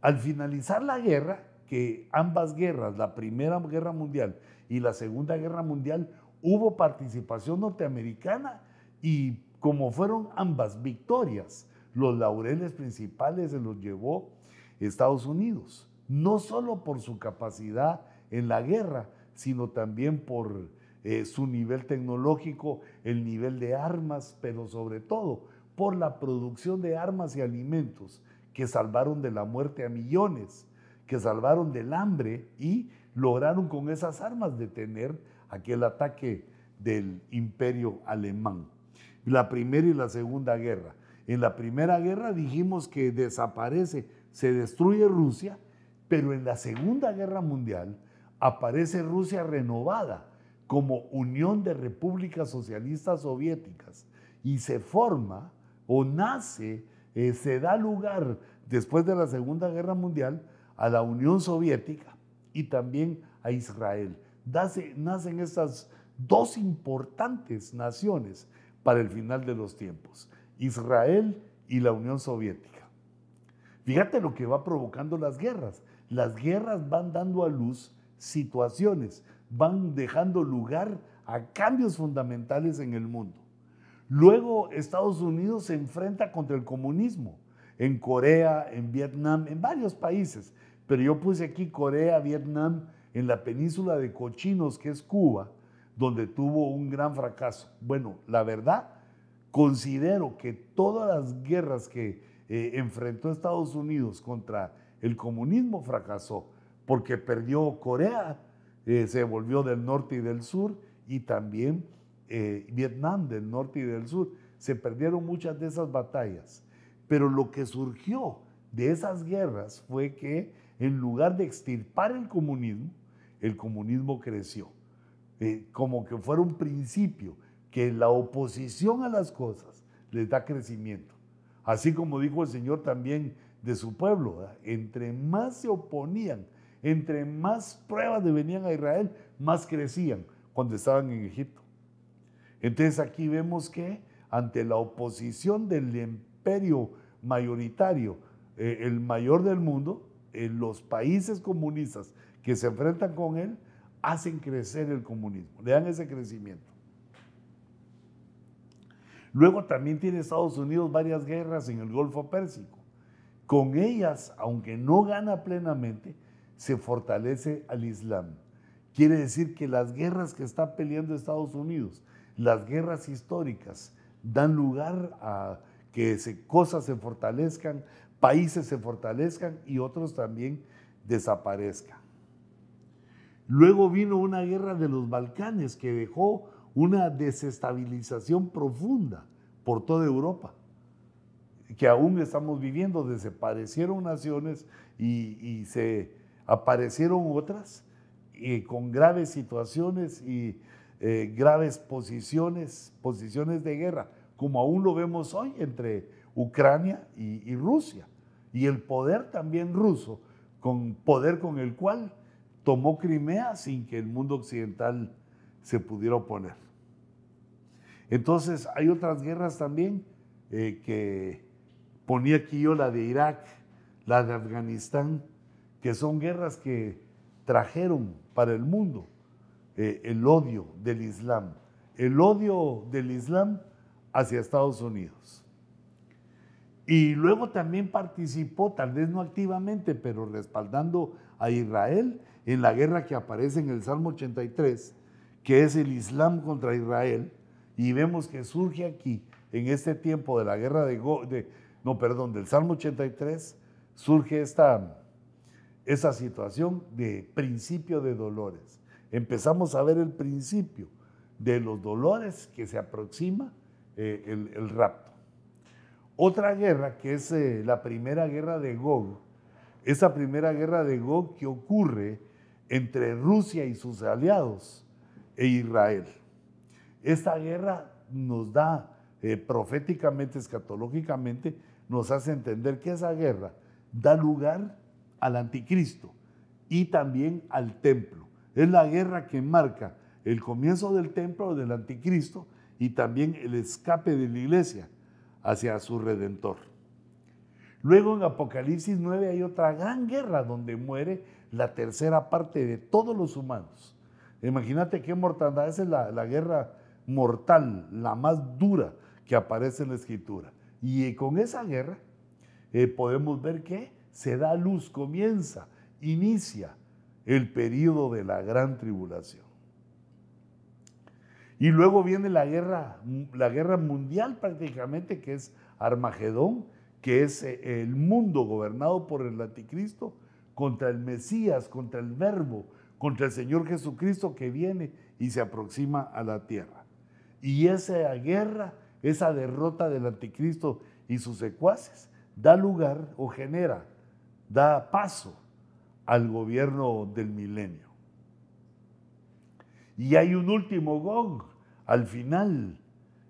Al finalizar la guerra, que ambas guerras, la Primera Guerra Mundial y la Segunda Guerra Mundial, hubo participación norteamericana y como fueron ambas victorias, los laureles principales se los llevó Estados Unidos, no solo por su capacidad en la guerra, sino también por eh, su nivel tecnológico, el nivel de armas, pero sobre todo por la producción de armas y alimentos que salvaron de la muerte a millones, que salvaron del hambre y lograron con esas armas detener aquel ataque del imperio alemán. La primera y la segunda guerra. En la primera guerra dijimos que desaparece, se destruye Rusia, pero en la segunda guerra mundial aparece Rusia renovada como Unión de Repúblicas Socialistas Soviéticas y se forma o nace, eh, se da lugar después de la Segunda Guerra Mundial a la Unión Soviética y también a Israel. nacen estas dos importantes naciones para el final de los tiempos, Israel y la Unión Soviética. Fíjate lo que va provocando las guerras. Las guerras van dando a luz situaciones, van dejando lugar a cambios fundamentales en el mundo. Luego Estados Unidos se enfrenta contra el comunismo en Corea, en Vietnam, en varios países. Pero yo puse aquí Corea, Vietnam, en la península de Cochinos, que es Cuba, donde tuvo un gran fracaso. Bueno, la verdad, considero que todas las guerras que eh, enfrentó Estados Unidos contra el comunismo fracasó, porque perdió Corea, eh, se volvió del norte y del sur, y también eh, Vietnam del norte y del sur. Se perdieron muchas de esas batallas. Pero lo que surgió de esas guerras fue que en lugar de extirpar el comunismo, el comunismo creció. Como que fuera un principio, que la oposición a las cosas les da crecimiento. Así como dijo el Señor también de su pueblo, entre más se oponían, entre más pruebas de venían a Israel, más crecían cuando estaban en Egipto. Entonces aquí vemos que ante la oposición del imperio mayoritario, eh, el mayor del mundo, en los países comunistas que se enfrentan con él, hacen crecer el comunismo, le dan ese crecimiento. Luego también tiene Estados Unidos varias guerras en el Golfo Pérsico. Con ellas, aunque no gana plenamente, se fortalece al Islam. Quiere decir que las guerras que está peleando Estados Unidos, las guerras históricas, dan lugar a que cosas se fortalezcan, países se fortalezcan y otros también desaparezcan. Luego vino una guerra de los Balcanes que dejó una desestabilización profunda por toda Europa, que aún estamos viviendo. Desaparecieron naciones y, se aparecieron otras y con graves situaciones y eh, graves posiciones, posiciones de guerra como aún lo vemos hoy entre Ucrania y, Rusia. Y el poder también ruso, con poder con el cual tomó Crimea sin que el mundo occidental se pudiera oponer. Entonces hay otras guerras también eh, que ponía aquí yo la de Irak, la de Afganistán, que son guerras que trajeron para el mundo eh, el odio del Islam. El odio del Islam hacia Estados Unidos. Y luego también participó, tal vez no activamente, pero respaldando a Israel en la guerra que aparece en el Salmo 83, que es el Islam contra Israel. Y vemos que surge aquí, en este tiempo de la guerra de, no, perdón, del Salmo 83, surge esta, esa situación de principio de dolores. Empezamos a ver el principio de los dolores que se aproxima eh, el, rapto. otra guerra que es eh, la primera guerra de Gog, esa primera guerra de Gog que ocurre entre Rusia y sus aliados e Israel. Esta guerra nos da eh, proféticamente, escatológicamente, nos hace entender que esa guerra da lugar al anticristo y también al templo. Es la guerra que marca el comienzo del templo del anticristo y también el escape de la iglesia hacia su redentor. Luego en Apocalipsis 9 hay otra gran guerra donde muere la tercera parte de todos los humanos. Imagínate qué mortandad, esa es la, guerra mortal, la más dura que aparece en la escritura. Y con esa guerra eh, podemos ver que se da luz, comienza, inicia el periodo de la gran tribulación. Y luego viene la guerra, la guerra mundial prácticamente, que es Armagedón, que es eh, el mundo gobernado por el anticristo contra el Mesías, contra el Verbo, contra el Señor Jesucristo que viene y se aproxima a la tierra. Y esa guerra, esa derrota del anticristo y sus secuaces, da lugar o genera, da paso al gobierno del milenio. Y hay un último Gog al final,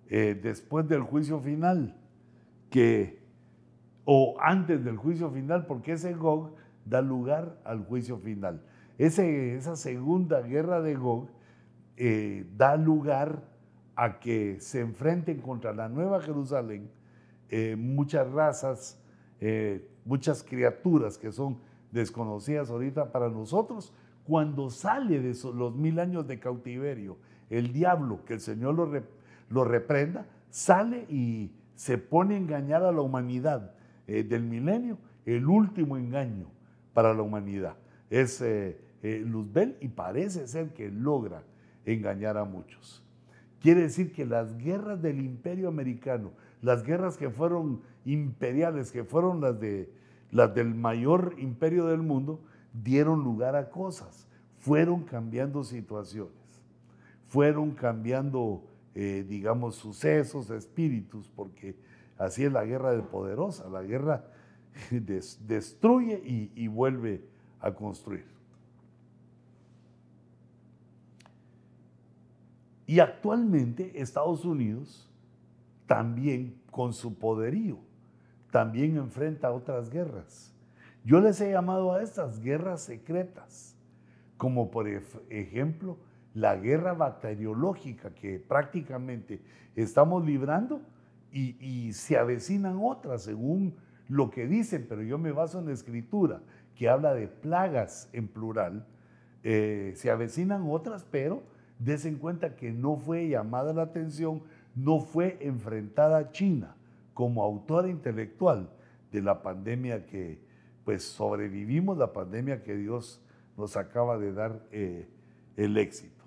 eh, después del juicio final, que, o antes del juicio final, porque ese Gog da lugar al juicio final. Ese, esa segunda guerra de Gog eh, da lugar a que se enfrenten contra la Nueva Jerusalén eh, muchas razas, muchas criaturas que son desconocidas ahorita para nosotros, cuando sale de los mil años de cautiverio, el diablo, que el Señor lo, lo reprenda, sale y se pone a engañar a la humanidad eh, del milenio, el último engaño para la humanidad. Es eh, eh, Luzbel y parece ser que logra engañar a muchos. Quiere decir que las guerras del imperio americano, las guerras que fueron imperiales, que fueron las, de, las del mayor imperio del mundo, dieron lugar a cosas, fueron cambiando situaciones, fueron cambiando, eh, digamos, sucesos, espíritus, porque así es la guerra de poderosa, la guerra destruye y, y vuelve a construir. Y actualmente Estados Unidos también con su poderío, también enfrenta otras guerras. Yo les he llamado a estas guerras secretas, como por ejemplo la guerra bacteriológica que prácticamente estamos librando y, se avecinan otras según lo que dicen, pero yo me baso en la escritura que habla de plagas en plural, eh, se avecinan otras, pero desen cuenta que no fue llamada la atención, no fue enfrentada China como autora intelectual de la pandemia que, pues sobrevivimos la pandemia que Dios nos acaba de dar eh, el éxito.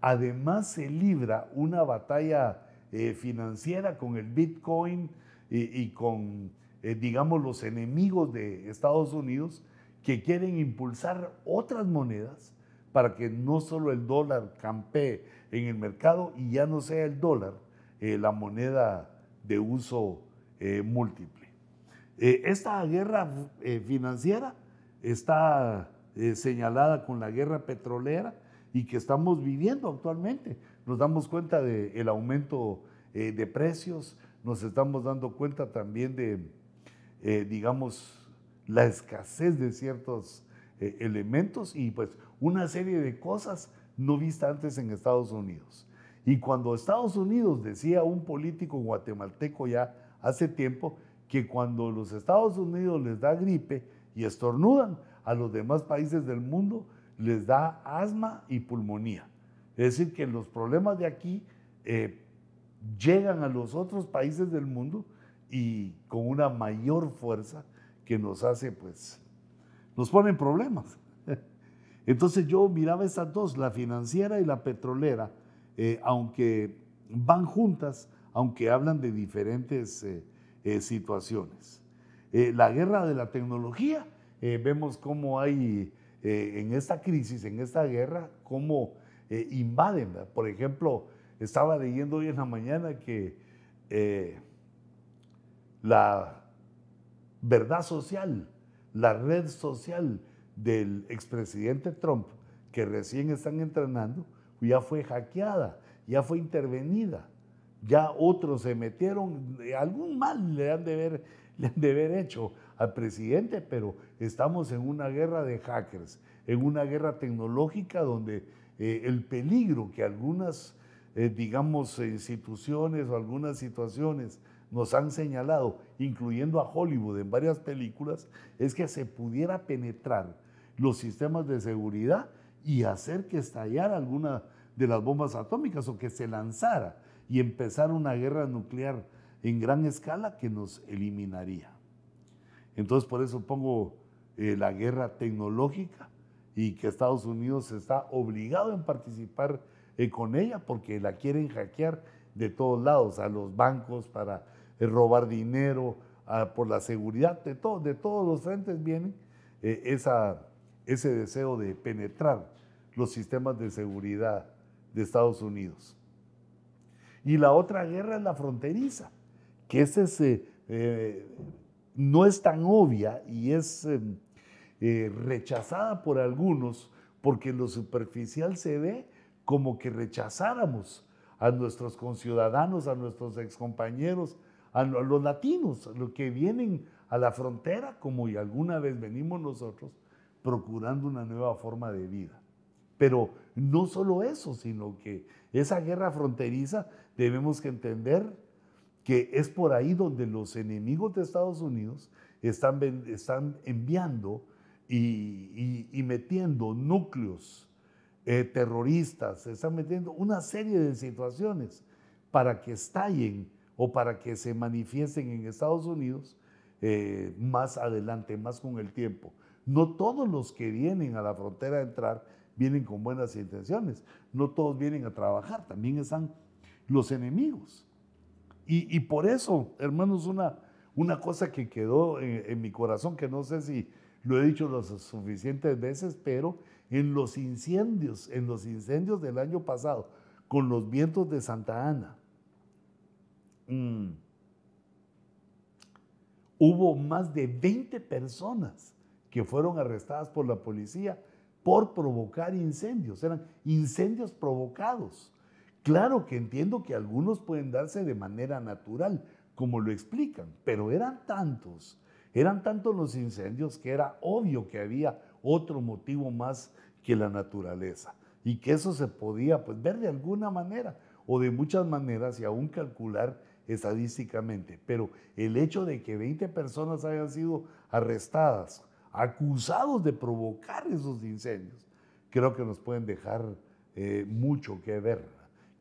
Además se libra una batalla eh, financiera con el Bitcoin y, con, eh, digamos, los enemigos de Estados Unidos que quieren impulsar otras monedas para que no solo el dólar campee en el mercado y ya no sea el dólar la moneda de uso múltiple. Eh, esta guerra eh, financiera está eh, señalada con la guerra petrolera y que estamos viviendo actualmente. Nos damos cuenta del aumento de precios, nos estamos dando cuenta también de, digamos, la escasez de ciertos elementos y pues una serie de cosas no vistas antes en Estados Unidos. Y cuando Estados Unidos, decía un político guatemalteco ya hace tiempo, que cuando los Estados Unidos les da gripe y estornudan, a los demás países del mundo les da asma y pulmonía. Es decir, que los problemas de aquí eh, llegan a los otros países del mundo y con una mayor fuerza que nos hace, pues, nos ponen problemas. Entonces yo miraba estas dos, la financiera y la petrolera, eh, aunque van juntas, aunque hablan de diferentes eh, eh, situaciones. La guerra de la tecnología, vemos cómo hay en esta crisis, en esta guerra, cómo invaden. Por ejemplo, estaba leyendo hoy en la mañana que la verdad social, la red social del expresidente Trump, que recién están entrenando, ya fue hackeada, ya fue intervenida, ya otros se metieron, algún mal le han de han de haber hecho al presidente, pero estamos en una guerra de hackers, en una guerra tecnológica donde eh, el peligro que algunas, eh, digamos, instituciones o algunas situaciones nos han señalado, incluyendo a Hollywood en varias películas, es que se pudiera penetrar los sistemas de seguridad y hacer que estallara alguna de las bombas atómicas o que se lanzara y empezar una guerra nuclear en gran escala que nos eliminaría. Entonces por eso pongo eh, la guerra tecnológica y que Estados Unidos está obligado en participar eh, con ella porque la quieren hackear de todos lados, a los bancos para eh, robar dinero, por la seguridad, de, todo, de todos los frentes viene esa, ese deseo de penetrar los sistemas de seguridad de Estados Unidos. Y la otra guerra es la fronteriza, que ese es, no es tan obvia y es em, eh, rechazada por algunos porque en lo superficial se ve como que rechazáramos a nuestros conciudadanos, a nuestros excompañeros, a los latinos, los que vienen a la frontera, como y alguna vez venimos nosotros, procurando una nueva forma de vida. Pero no solo eso, sino que esa guerra fronteriza debemos que entender que es por ahí donde los enemigos de Estados Unidos están, están enviando y, metiendo núcleos eh, terroristas, están metiendo una serie de situaciones para que estallen o para que se manifiesten en Estados Unidos eh, más adelante, más con el tiempo. No todos los que vienen a la frontera a entrar vienen con buenas intenciones, no todos vienen a trabajar, también están los enemigos. Y, por eso, hermanos, una, una cosa que quedó en, mi corazón, que no sé si lo he dicho las suficientes veces, pero en los incendios, en los incendios del año pasado, con los vientos de Santa Ana, mm, hubo más de 20 personas que fueron arrestadas por la policía por provocar incendios. Eran incendios provocados. Claro que entiendo que algunos pueden darse de manera natural, como lo explican, pero eran tantos, eran tantos los incendios que era obvio que había otro motivo más que la naturaleza y que eso se podía pues, ver de alguna manera o de muchas maneras y aún calcular estadísticamente. Pero el hecho de que 20 personas hayan sido arrestadas, acusados de provocar esos incendios, creo que nos pueden dejar eh, mucho que ver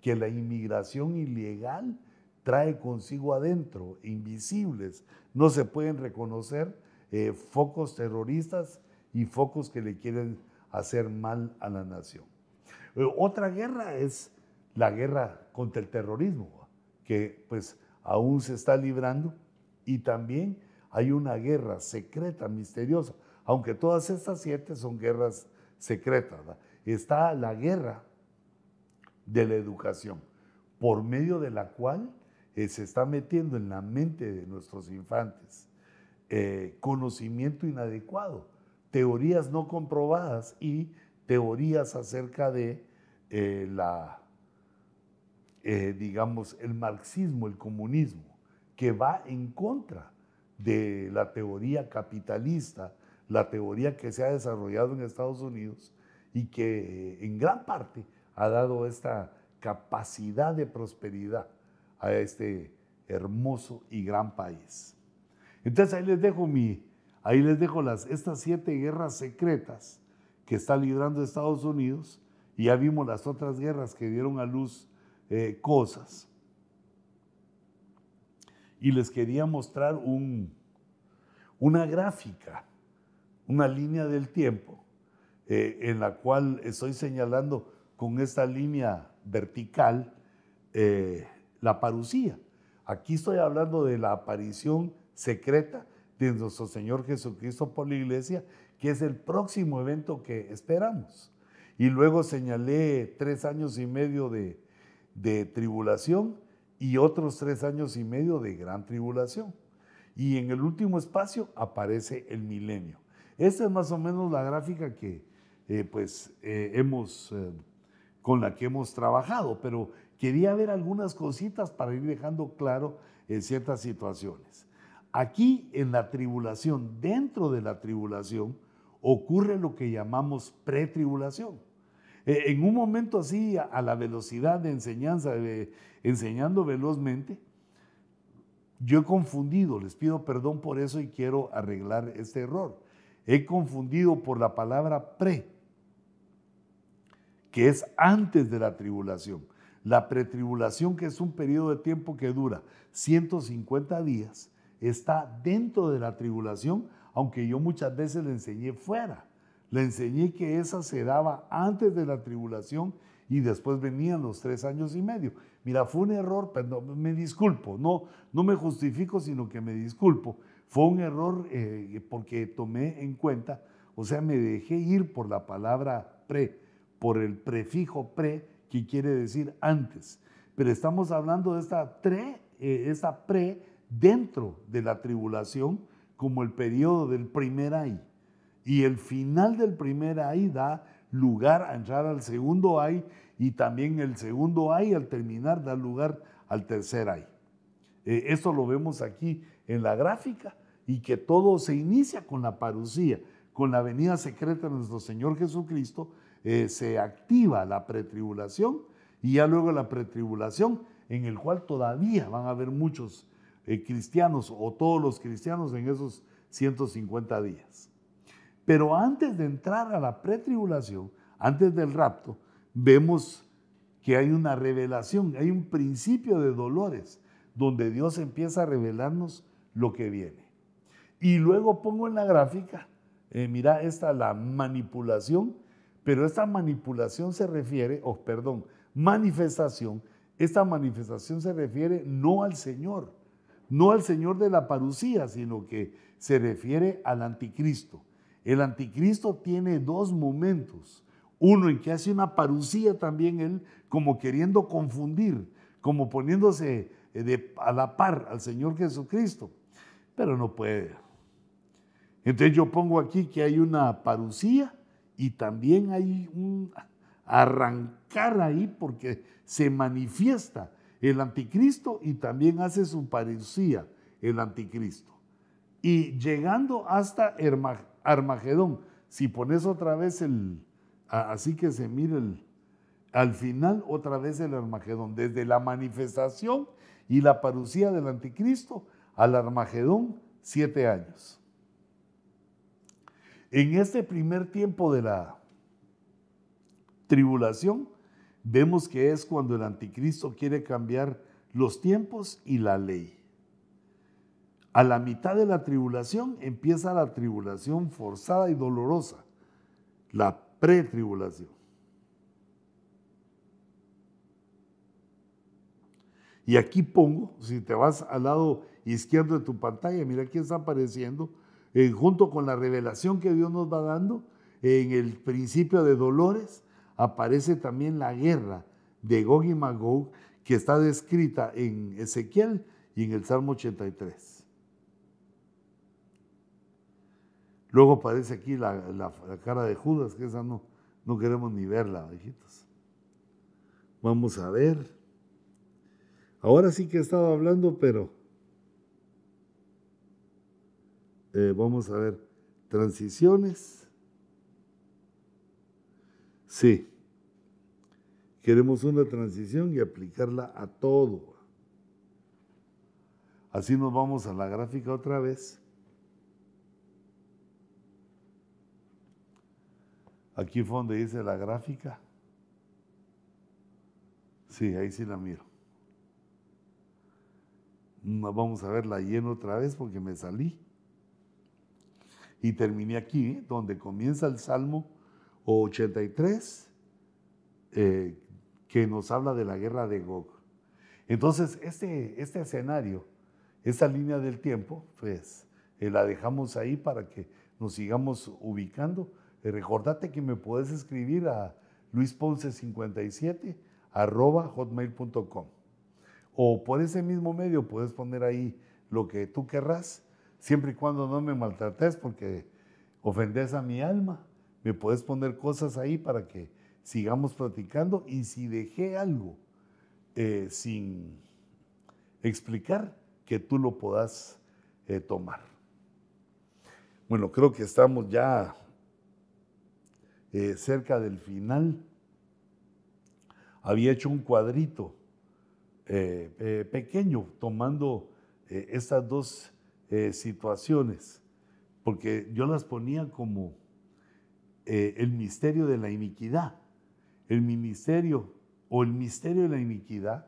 que la inmigración ilegal trae consigo adentro, invisibles, no se pueden reconocer eh, focos terroristas y focos que le quieren hacer mal a la nación. Eh, otra guerra es la guerra contra el terrorismo, que pues aún se está librando y también hay una guerra secreta, misteriosa, aunque todas estas siete son guerras secretas. Está la guerra de la educación, por medio de la cual eh, se está metiendo en la mente de nuestros infantes eh, conocimiento inadecuado, teorías no comprobadas y teorías acerca de eh, la, digamos, el marxismo, el comunismo, que va en contra de la teoría capitalista, la teoría que se ha desarrollado en Estados Unidos y que en gran parte ha dado esta capacidad de prosperidad a este hermoso y gran país. Entonces ahí les dejo mi, ahí les dejo las, estas siete guerras secretas que está librando Estados Unidos y ya vimos las otras guerras que dieron a luz eh, cosas. Y les quería mostrar un, una gráfica, una línea del tiempo eh, en la cual estoy señalando con esta línea vertical eh, la parucía. Aquí estoy hablando de la aparición secreta de nuestro Señor Jesucristo por la iglesia, que es el próximo evento que esperamos. Y luego señalé tres años y medio de, de tribulación y otros tres años y medio de gran tribulación. y en el último espacio aparece el milenio. Esta es más o menos la gráfica que eh, pues eh, hemos, eh, con la que hemos trabajado, pero quería ver algunas cositas para ir dejando claro en ciertas situaciones. Aquí en la tribulación, dentro de la tribulación, ocurre lo que llamamos pretribulación. en un momento así, a, la velocidad de enseñanza, enseñando velozmente, yo he confundido, les pido perdón por eso y quiero arreglar este error. He confundido por la palabra pre, que es antes de la tribulación. La pretribulación, que es un periodo de tiempo que dura 150 días, está dentro de la tribulación, aunque yo muchas veces le enseñé fuera. Le enseñé que esa se daba antes de la tribulación y después venían los tres años y medio. Mira, fue un error, perdón, me disculpo, no, no me justifico, sino que me disculpo. Fue un error eh, porque tomé en cuenta, o sea, me dejé ir por la palabra pre, por el prefijo pre, que quiere decir antes. Pero estamos hablando de esta, tre, eh, esta pre dentro de la tribulación como el periodo del primer ay. Y el final del primer ay da lugar a entrar al segundo ay y también el segundo ay al terminar da lugar al tercer ay. Eh, esto lo vemos aquí en la gráfica y que todo se inicia con la parucía, con la venida secreta de nuestro Señor Jesucristo, eh, se activa la pretribulación y ya luego la pretribulación en el cual todavía van a haber muchos eh, cristianos o todos los cristianos en esos 150 días. Pero antes de entrar a la pretribulación, antes del rapto, vemos que hay una revelación, hay un principio de dolores, donde Dios empieza a revelarnos lo que viene. Y luego pongo en la gráfica, eh, mira, esta la manipulación, pero esta manipulación se refiere, o oh, perdón, manifestación, esta manifestación se refiere no al Señor, no al Señor de la parucía, sino que se refiere al anticristo. El anticristo tiene dos momentos. Uno en que hace una parucía también él, como queriendo confundir, como poniéndose eh, a la par al Señor Jesucristo, pero no puede. Entonces yo pongo aquí que hay una parucía y también hay un arrancar ahí porque se manifiesta el anticristo y también hace su parucía el anticristo. Y llegando hasta Armagedón. Si pones otra vez el, así que se mire al final otra vez el Armagedón, desde la manifestación y la parucía del anticristo al Armagedón, siete años. En este primer tiempo de la tribulación, vemos que es cuando el anticristo quiere cambiar los tiempos y la ley. A la mitad de la tribulación empieza la tribulación forzada y dolorosa, la pretribulación. Y aquí pongo, si te vas al lado izquierdo de tu pantalla, mira aquí está apareciendo, eh, junto con la revelación que Dios nos va dando, en el principio de dolores, aparece también la guerra de Gog y Magog, que está descrita en Ezequiel y en el Salmo 83. Luego aparece aquí la, cara de Judas, que esa no, no queremos ni verla, hijitos. Vamos a ver. Ahora sí que he estado hablando, pero eh, vamos a ver. Transiciones. Sí. Queremos una transición y aplicarla a todo. Así nos vamos a la gráfica otra vez. Aquí fue donde dice la gráfica. Sí, ahí sí la miro. Vamos a verla lleno otra vez porque me salí. Y terminé aquí, ¿eh? donde comienza el Salmo 83, eh, que nos habla de la guerra de Gog. Entonces, este, este escenario, esta línea del tiempo, pues eh, la dejamos ahí para que nos sigamos ubicando recordate que me puedes escribir a luisponce57 arroba hotmail.com o por ese mismo medio puedes poner ahí lo que tú querrás, siempre y cuando no me maltrates porque ofendes a mi alma. Me puedes poner cosas ahí para que sigamos platicando y si dejé algo eh, sin explicar, que tú lo puedas eh, tomar. Bueno, creo que estamos ya eh, cerca del final. Había hecho un cuadrito pequeño tomando estas dos situaciones, porque yo las ponía como el misterio de la iniquidad el ministerio o el misterio de la iniquidad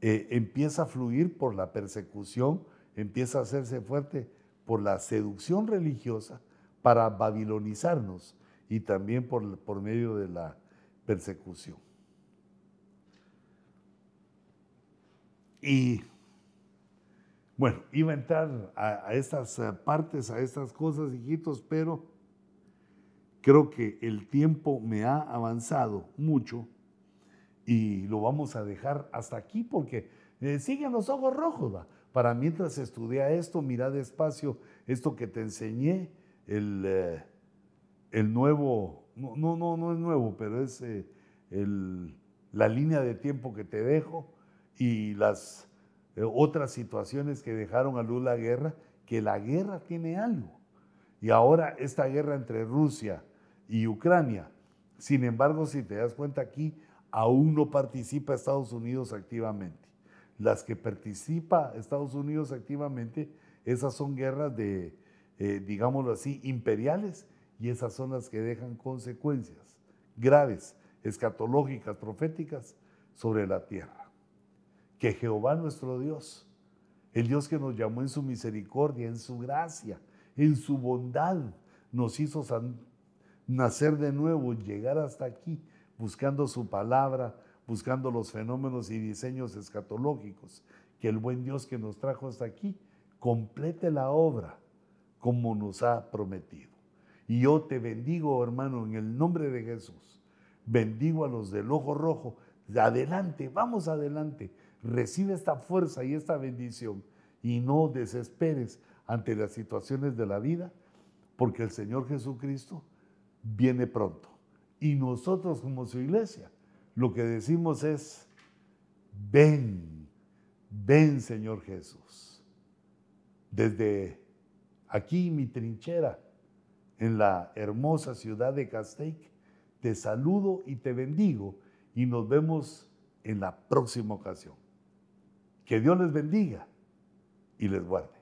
eh, empieza a fluir por la persecución, empieza a hacerse fuerte por la seducción religiosa para babilonizarnos y también por, por medio de la persecución. Y bueno, iba a entrar a, estas eh, partes, a estas cosas, hijitos, pero Creo que el tiempo me ha avanzado mucho y lo vamos a dejar hasta aquí porque eh, siguen los ojos rojos. ¿va? Para mientras estudia esto, mira despacio esto que te enseñé, el, eh, el nuevo, no, no, no es nuevo, pero es eh, la línea de tiempo que te dejo y las otras situaciones que dejaron a luz la guerra, que la guerra tiene algo. Y ahora esta guerra entre Rusia y Ucrania. Sin embargo, si te das cuenta aquí, aún no participa Estados Unidos activamente. Las que participa Estados Unidos activamente, esas son guerras de, eh, digámoslo así, imperiales y esas son las que dejan consecuencias graves, escatológicas, proféticas sobre la tierra. Que Jehová nuestro Dios, el Dios que nos llamó en su misericordia, en su gracia, en su bondad, nos hizo nacer de nuevo, llegar hasta aquí, buscando su palabra, buscando los fenómenos y diseños escatológicos, que el buen Dios que nos trajo hasta aquí complete la obra como nos ha prometido. Y yo te bendigo, hermano, en el nombre de Jesús. Bendigo a los del ojo rojo. Adelante, vamos adelante. Recibe esta fuerza y esta bendición y no desesperes ante las situaciones de la vida, porque el Señor Jesucristo viene pronto. Y nosotros como su iglesia, lo que decimos es, ven, ven Señor Jesús. Desde aquí mi trinchera, en la hermosa ciudad de Castaic, te saludo y te bendigo y nos vemos en la próxima ocasión. Que Dios les bendiga y les guarde.